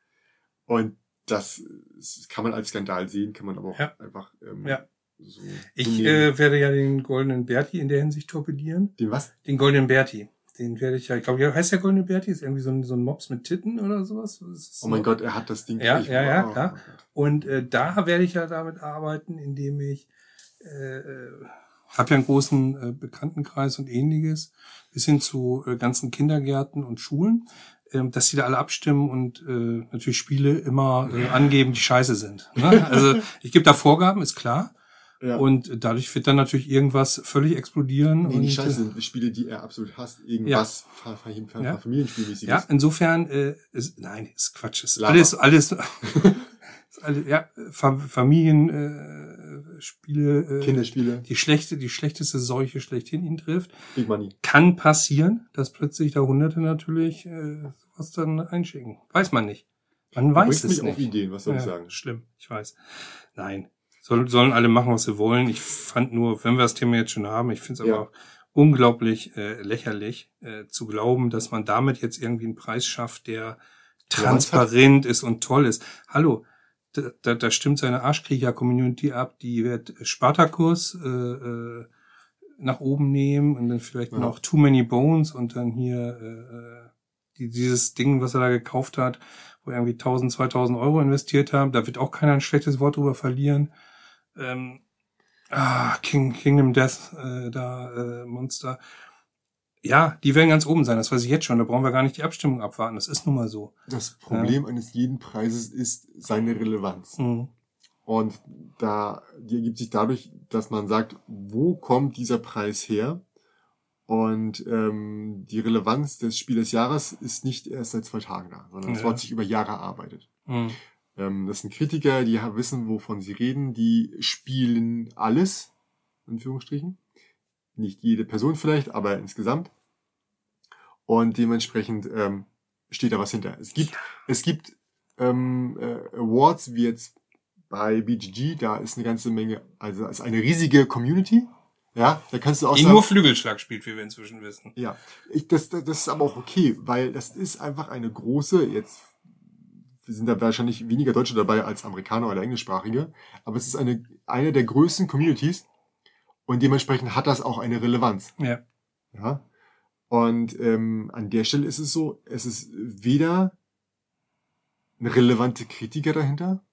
Und das, das kann man als Skandal sehen, kann man aber auch Ja. einfach ähm, Ja. So Ich äh, werde ja den goldenen Berti in der Hinsicht torpedieren. den was? Den goldenen Berti. Den werde ich ja, ich glaube, ja, heißt der goldene Berti? Ist irgendwie so ein, so ein Mops mit Titten oder sowas? Oh mein so. Gott, er hat das Ding. Ja, ja, ja, klar. Und äh, da werde ich ja damit arbeiten, indem ich äh, äh, habe ja einen großen äh, Bekanntenkreis und ähnliches, bis hin zu äh, ganzen Kindergärten und Schulen, ähm, dass die da alle abstimmen und äh, natürlich Spiele immer äh, <laughs> angeben, die scheiße sind. Ne? Also ich gebe da Vorgaben, ist klar. Ja. Und dadurch wird dann natürlich irgendwas völlig explodieren. Nee, und, die äh, Scheiße sind Spiele, die er absolut hasst. Irgendwas ja. Fa Fa Ja. Familienspielmäßiges. Ja, insofern, äh, ist, nein, ist Quatsch. Ist alles, alles, <laughs> ist alles, ja, Fa Familienspiele, äh, äh, Kinderspiele, die schlechte, die schlechteste Seuche schlechthin ihn trifft. Big Money. Kann passieren, dass plötzlich da Hunderte natürlich äh, was dann einschicken. Weiß man nicht. Man weiß es mich nicht. auf Ideen, was soll ich sagen? Schlimm, ich weiß. Nein. Soll, sollen alle machen, was sie wollen. Ich fand nur, wenn wir das Thema jetzt schon haben, ich finde es Ja. aber auch unglaublich äh, lächerlich, äh, zu glauben, dass man damit jetzt irgendwie einen Preis schafft, der transparent ist und toll ist. Hallo, da, da, da stimmt seine Arschkriecher-Community ab, die wird Spartacus äh, äh, nach oben nehmen und dann vielleicht Ja. noch Too Many Bones und dann hier äh, äh, die, dieses Ding, was er da gekauft hat, wo er irgendwie 1000, 2000 Euro investiert haben. Da wird auch keiner ein schlechtes Wort drüber verlieren. Ähm, ah, King, Kingdom Death, äh, da, äh, Monster. Ja, die werden ganz oben sein, das weiß ich jetzt schon. Da brauchen wir gar nicht die Abstimmung abwarten. Das ist nun mal so. Das Problem eines jeden Preises ist seine Relevanz. Mhm. Und da, die ergibt sich dadurch, dass man sagt, wo kommt dieser Preis her? Und ähm, die Relevanz des Spiel des Jahres ist nicht erst seit zwei Tagen da, sondern es Ja. hat sich über Jahre erarbeitet. Mhm. Ähm, das sind Kritiker, die wissen, wovon sie reden, die spielen alles, in Anführungsstrichen. Nicht jede Person vielleicht, aber insgesamt. Und dementsprechend ähm, steht da was hinter. Es gibt, es gibt ähm, äh, Awards wie jetzt bei BGG, da ist eine ganze Menge, also ist eine riesige Community. Ja, da kannst du auch Die sagen, nur Flügelschlag spielt, wie wir inzwischen wissen. ja, ich, das, das das ist aber auch okay, weil das ist einfach eine große, jetzt sind da wahrscheinlich weniger Deutsche dabei als Amerikaner oder Englischsprachige, aber es ist eine, eine der größten Communities und dementsprechend hat das auch eine Relevanz. Ja. Ja. Und ähm, an der Stelle ist es so, es ist weder eine relevante Kritiker dahinter,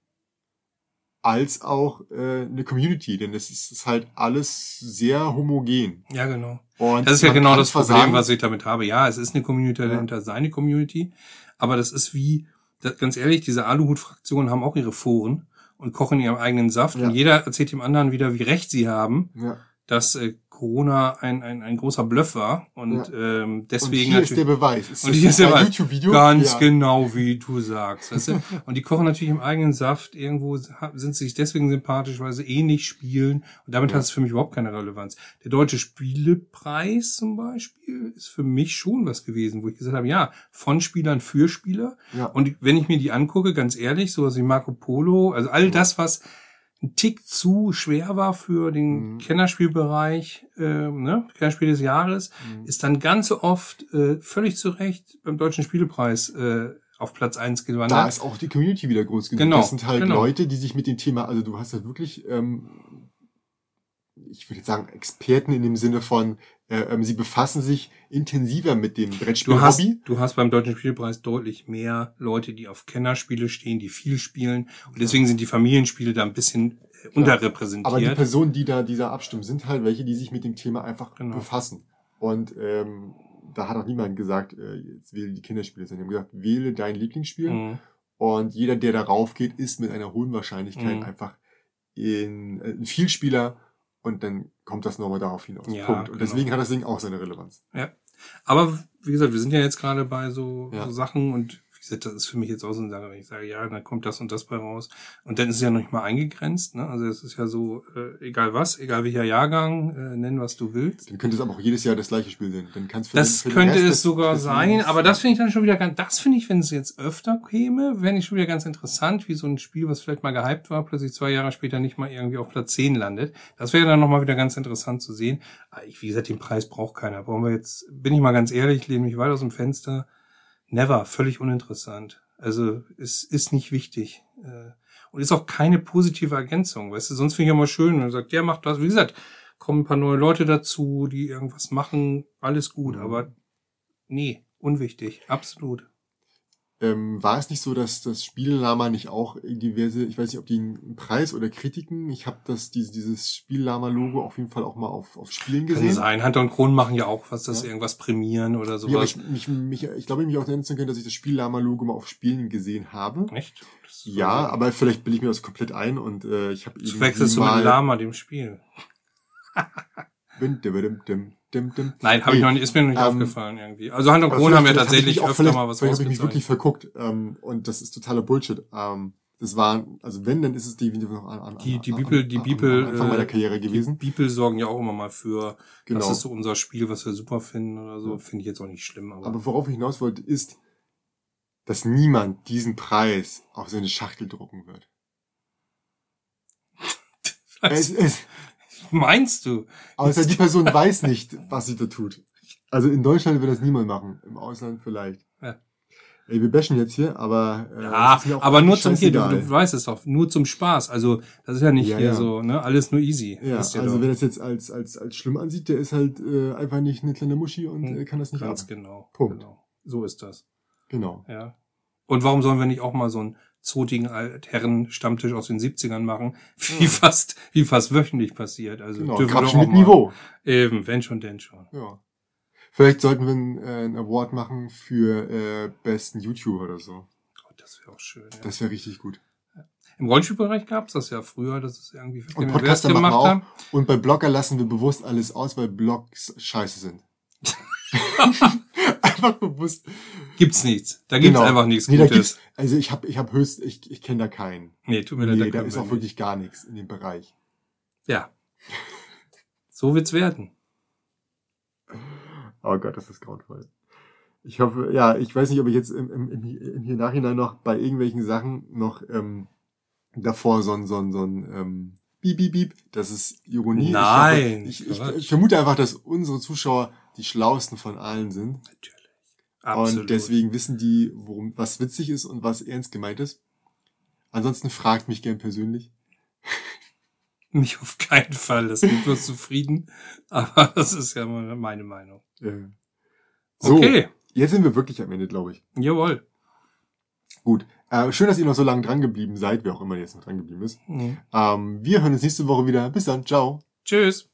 als auch äh, eine Community, denn es ist, ist halt alles sehr homogen. Ja, genau. Und Das ist ja genau das Problem, sagen, was ich damit habe. Ja, es ist eine Community Ja. dahinter, seine Community. Aber das ist wie, ganz ehrlich, diese Aluhut-Fraktionen haben auch ihre Foren und kochen ihren eigenen Saft. Ja. Und jeder erzählt dem anderen wieder, wie recht sie haben, Ja. dass äh, Corona ein, ein, ein großer Bluff war. Und ähm, Und deswegen hier ist der. Beweis. Ist Und hier ist der Beweis. YouTube-Video? Ganz ja. genau, wie du sagst. Weißt du? <laughs> Und die kochen natürlich im eigenen Saft. Irgendwo sind sie sich deswegen sympathisch, weil sie eh nicht spielen. Und damit Ja. hat es für mich überhaupt keine Relevanz. Der deutsche Spielepreis zum Beispiel ist für mich schon was gewesen, wo ich gesagt habe, ja, von Spielern für Spieler. Ja. Und wenn ich mir die angucke, ganz ehrlich, sowas wie Marco Polo, also all das, was ein Tick zu schwer war für den Mhm. Kennerspielbereich, ähm, ne, Kennerspiel des Jahres, Mhm. ist dann ganz so oft äh, völlig zu Recht beim Deutschen Spielepreis äh, auf Platz eins da gewandert. ist auch die Community wieder groß genug. Genau, Das sind halt genau. Leute, die sich mit dem Thema, also du hast halt wirklich, ähm, ich würde jetzt sagen, Experten in dem Sinne von, äh, ähm, sie befassen sich intensiver mit dem Du hast, du hast beim Deutschen Spielpreis deutlich mehr Leute, die auf Kennerspiele stehen, die viel spielen. Und deswegen sind die Familienspiele da ein bisschen äh, unterrepräsentiert. Aber die Personen, die da, die da abstimmen, sind halt welche, die sich mit dem Thema einfach Genau. befassen. Und ähm, da hat auch niemand gesagt, äh, jetzt wähle die Kinderspiele, sondern die haben gesagt, wähle dein Lieblingsspiel. Mhm. Und jeder, der darauf geht, ist mit einer hohen Wahrscheinlichkeit Mhm. einfach in, äh, ein Vielspieler und dann kommt das nochmal darauf hinaus. Ja, Punkt. Und genau. deswegen hat das Ding auch seine Relevanz. Aber wie gesagt, wir sind ja jetzt gerade bei so, Ja. so Sachen und gesagt, das ist für mich jetzt auch so eine Sache, wenn ich sage, ja, dann kommt das und das bei raus. Und dann ist es ja noch nicht mal eingegrenzt. Ne? Also es ist ja so, äh, egal was, egal welcher Jahrgang, äh, nennen was du willst. Dann könnte es aber auch jedes Jahr das gleiche Spiel sein. Dann kann's für Das den, könnte es sogar sein, aber das finde ich dann schon wieder ganz, das finde ich, wenn es jetzt öfter käme, wäre ich schon wieder ganz interessant, wie so ein Spiel, was vielleicht mal gehypt war, plötzlich zwei Jahre später nicht mal irgendwie auf Platz 10 landet. Das wäre dann nochmal wieder ganz interessant zu sehen. Aber ich, wie gesagt, den Preis braucht keiner. Brauchen wir jetzt, bin ich mal ganz ehrlich, lehne mich weit aus dem Fenster. Never, völlig uninteressant. Also es ist nicht wichtig. Äh, Und ist auch keine positive Ergänzung, weißt du, sonst finde ich mal schön, wenn man sagt, der macht das, wie gesagt, kommen ein paar neue Leute dazu, die irgendwas machen, alles gut, Mhm. aber nee, unwichtig, absolut. Ähm, war es nicht so, dass das Spiellama nicht auch diverse, ich weiß nicht, ob die einen Preis oder Kritiken, ich habe das diese, dieses Spiellama-Logo auf jeden Fall auch mal auf, auf Spielen gesehen. Kann sein. Hunter und Kron machen ja auch was, dass Ja. sie irgendwas prämieren oder Ja, aber sowas. ich, mich, mich, ich glaube, ich mich auch erinnern zu können, dass ich das Spiellama-Logo mal auf Spielen gesehen habe. Echt? Das Ja, aber vielleicht bilde ich mir das komplett ein und äh, ich habe Das irgendwie wechselst du mit. Lama, dem Spiel. Dim, dim, dim, dim, dim, dim. Nein, hab Nee, ich noch nicht, ist mir noch nicht ähm, aufgefallen irgendwie. Also Hand und Kron haben vielleicht tatsächlich hab öfter mal was Vielleicht habe ich mich wirklich verguckt ähm, und das ist totaler Bullshit. Ähm, das war, also wenn, dann ist es definitiv noch an, an, Die, die Bibel, die Bibel, Anfang äh, meiner Karriere gewesen. Die Bibel sorgen ja auch immer mal für, Genau. das ist so unser Spiel, was wir super finden oder so. Finde ich jetzt auch nicht schlimm, aber, Aber worauf ich hinaus wollte, ist, dass niemand diesen Preis auf seine Schachtel drucken wird. <laughs> Es, es, <laughs> meinst du? außer die Person weiß nicht, was sie da tut. Also in Deutschland wird das niemand machen, im Ausland vielleicht. Ja. Ey, wir bashen jetzt hier, aber äh, Ja, aber nur zum hier, du, du weißt es doch, nur zum Spaß. Also, das ist ja nicht Ja, hier ja. so, ne? Alles nur easy. Ja, also doch. wenn er es jetzt als, als, als schlimm ansieht, der ist halt äh, einfach nicht eine kleine Muschi und Hm, äh, kann das nicht Ganz ab. genau. Punkt. Genau. So ist das. Genau. Ja. Und warum sollen wir nicht auch mal so einen zotigen Altherren-Stammtisch aus den 70ern machen, <laughs> wie Ja. fast, wie fast wöchentlich passiert. Also genau. dürfen wir doch mit mal. Niveau. Eben, wenn schon, denn schon. Ja. Vielleicht sollten wir einen, äh, einen Award machen für äh, besten YouTuber oder so. Oh, das wäre auch schön. Ja. Das wäre richtig gut. Im Rollenspielbereich gab's das ja früher, dass es irgendwie Und es Podcaster machen wir gemacht auch. haben. Und bei Blogger lassen wir bewusst alles aus, weil Blogs scheiße sind. <laughs> <laughs> einfach bewusst. Gibt's nichts. Da gibt's Genau. einfach nichts Nee, da Gutes. also ich habe ich hab höchst, ich, ich kenne da keinen. nee, tut mir leid, Nee, da können ist auch wirklich gar nichts in dem Bereich. Ja. So wird's werden. Oh Gott, das ist grauenvoll. Ich hoffe, ja, ich weiß nicht, ob ich jetzt im, im, im, im hier Nachhinein noch bei irgendwelchen Sachen noch ähm, davor so ein, so ein, so ein ähm, Piep, Piep, Piep, das ist Ironie. Nein, Ich, hoffe, ich, ich, ich vermute einfach, dass unsere Zuschauer die schlauesten von allen sind. Natürlich. Absolut. Und deswegen wissen die, worum, was witzig ist und was ernst gemeint ist. Ansonsten fragt mich gern persönlich. <laughs> Mich auf keinen Fall. Das gibt bloß zufrieden. Aber <laughs> das ist ja meine Meinung. Äh, so, Okay. jetzt sind wir wirklich am Ende, glaube ich. Jawohl. Gut. Äh, schön, dass ihr noch so lange dran geblieben seid, wer auch immer jetzt noch dran geblieben ist. Mhm. Ähm, wir hören uns nächste Woche wieder. Bis dann. Ciao. Tschüss.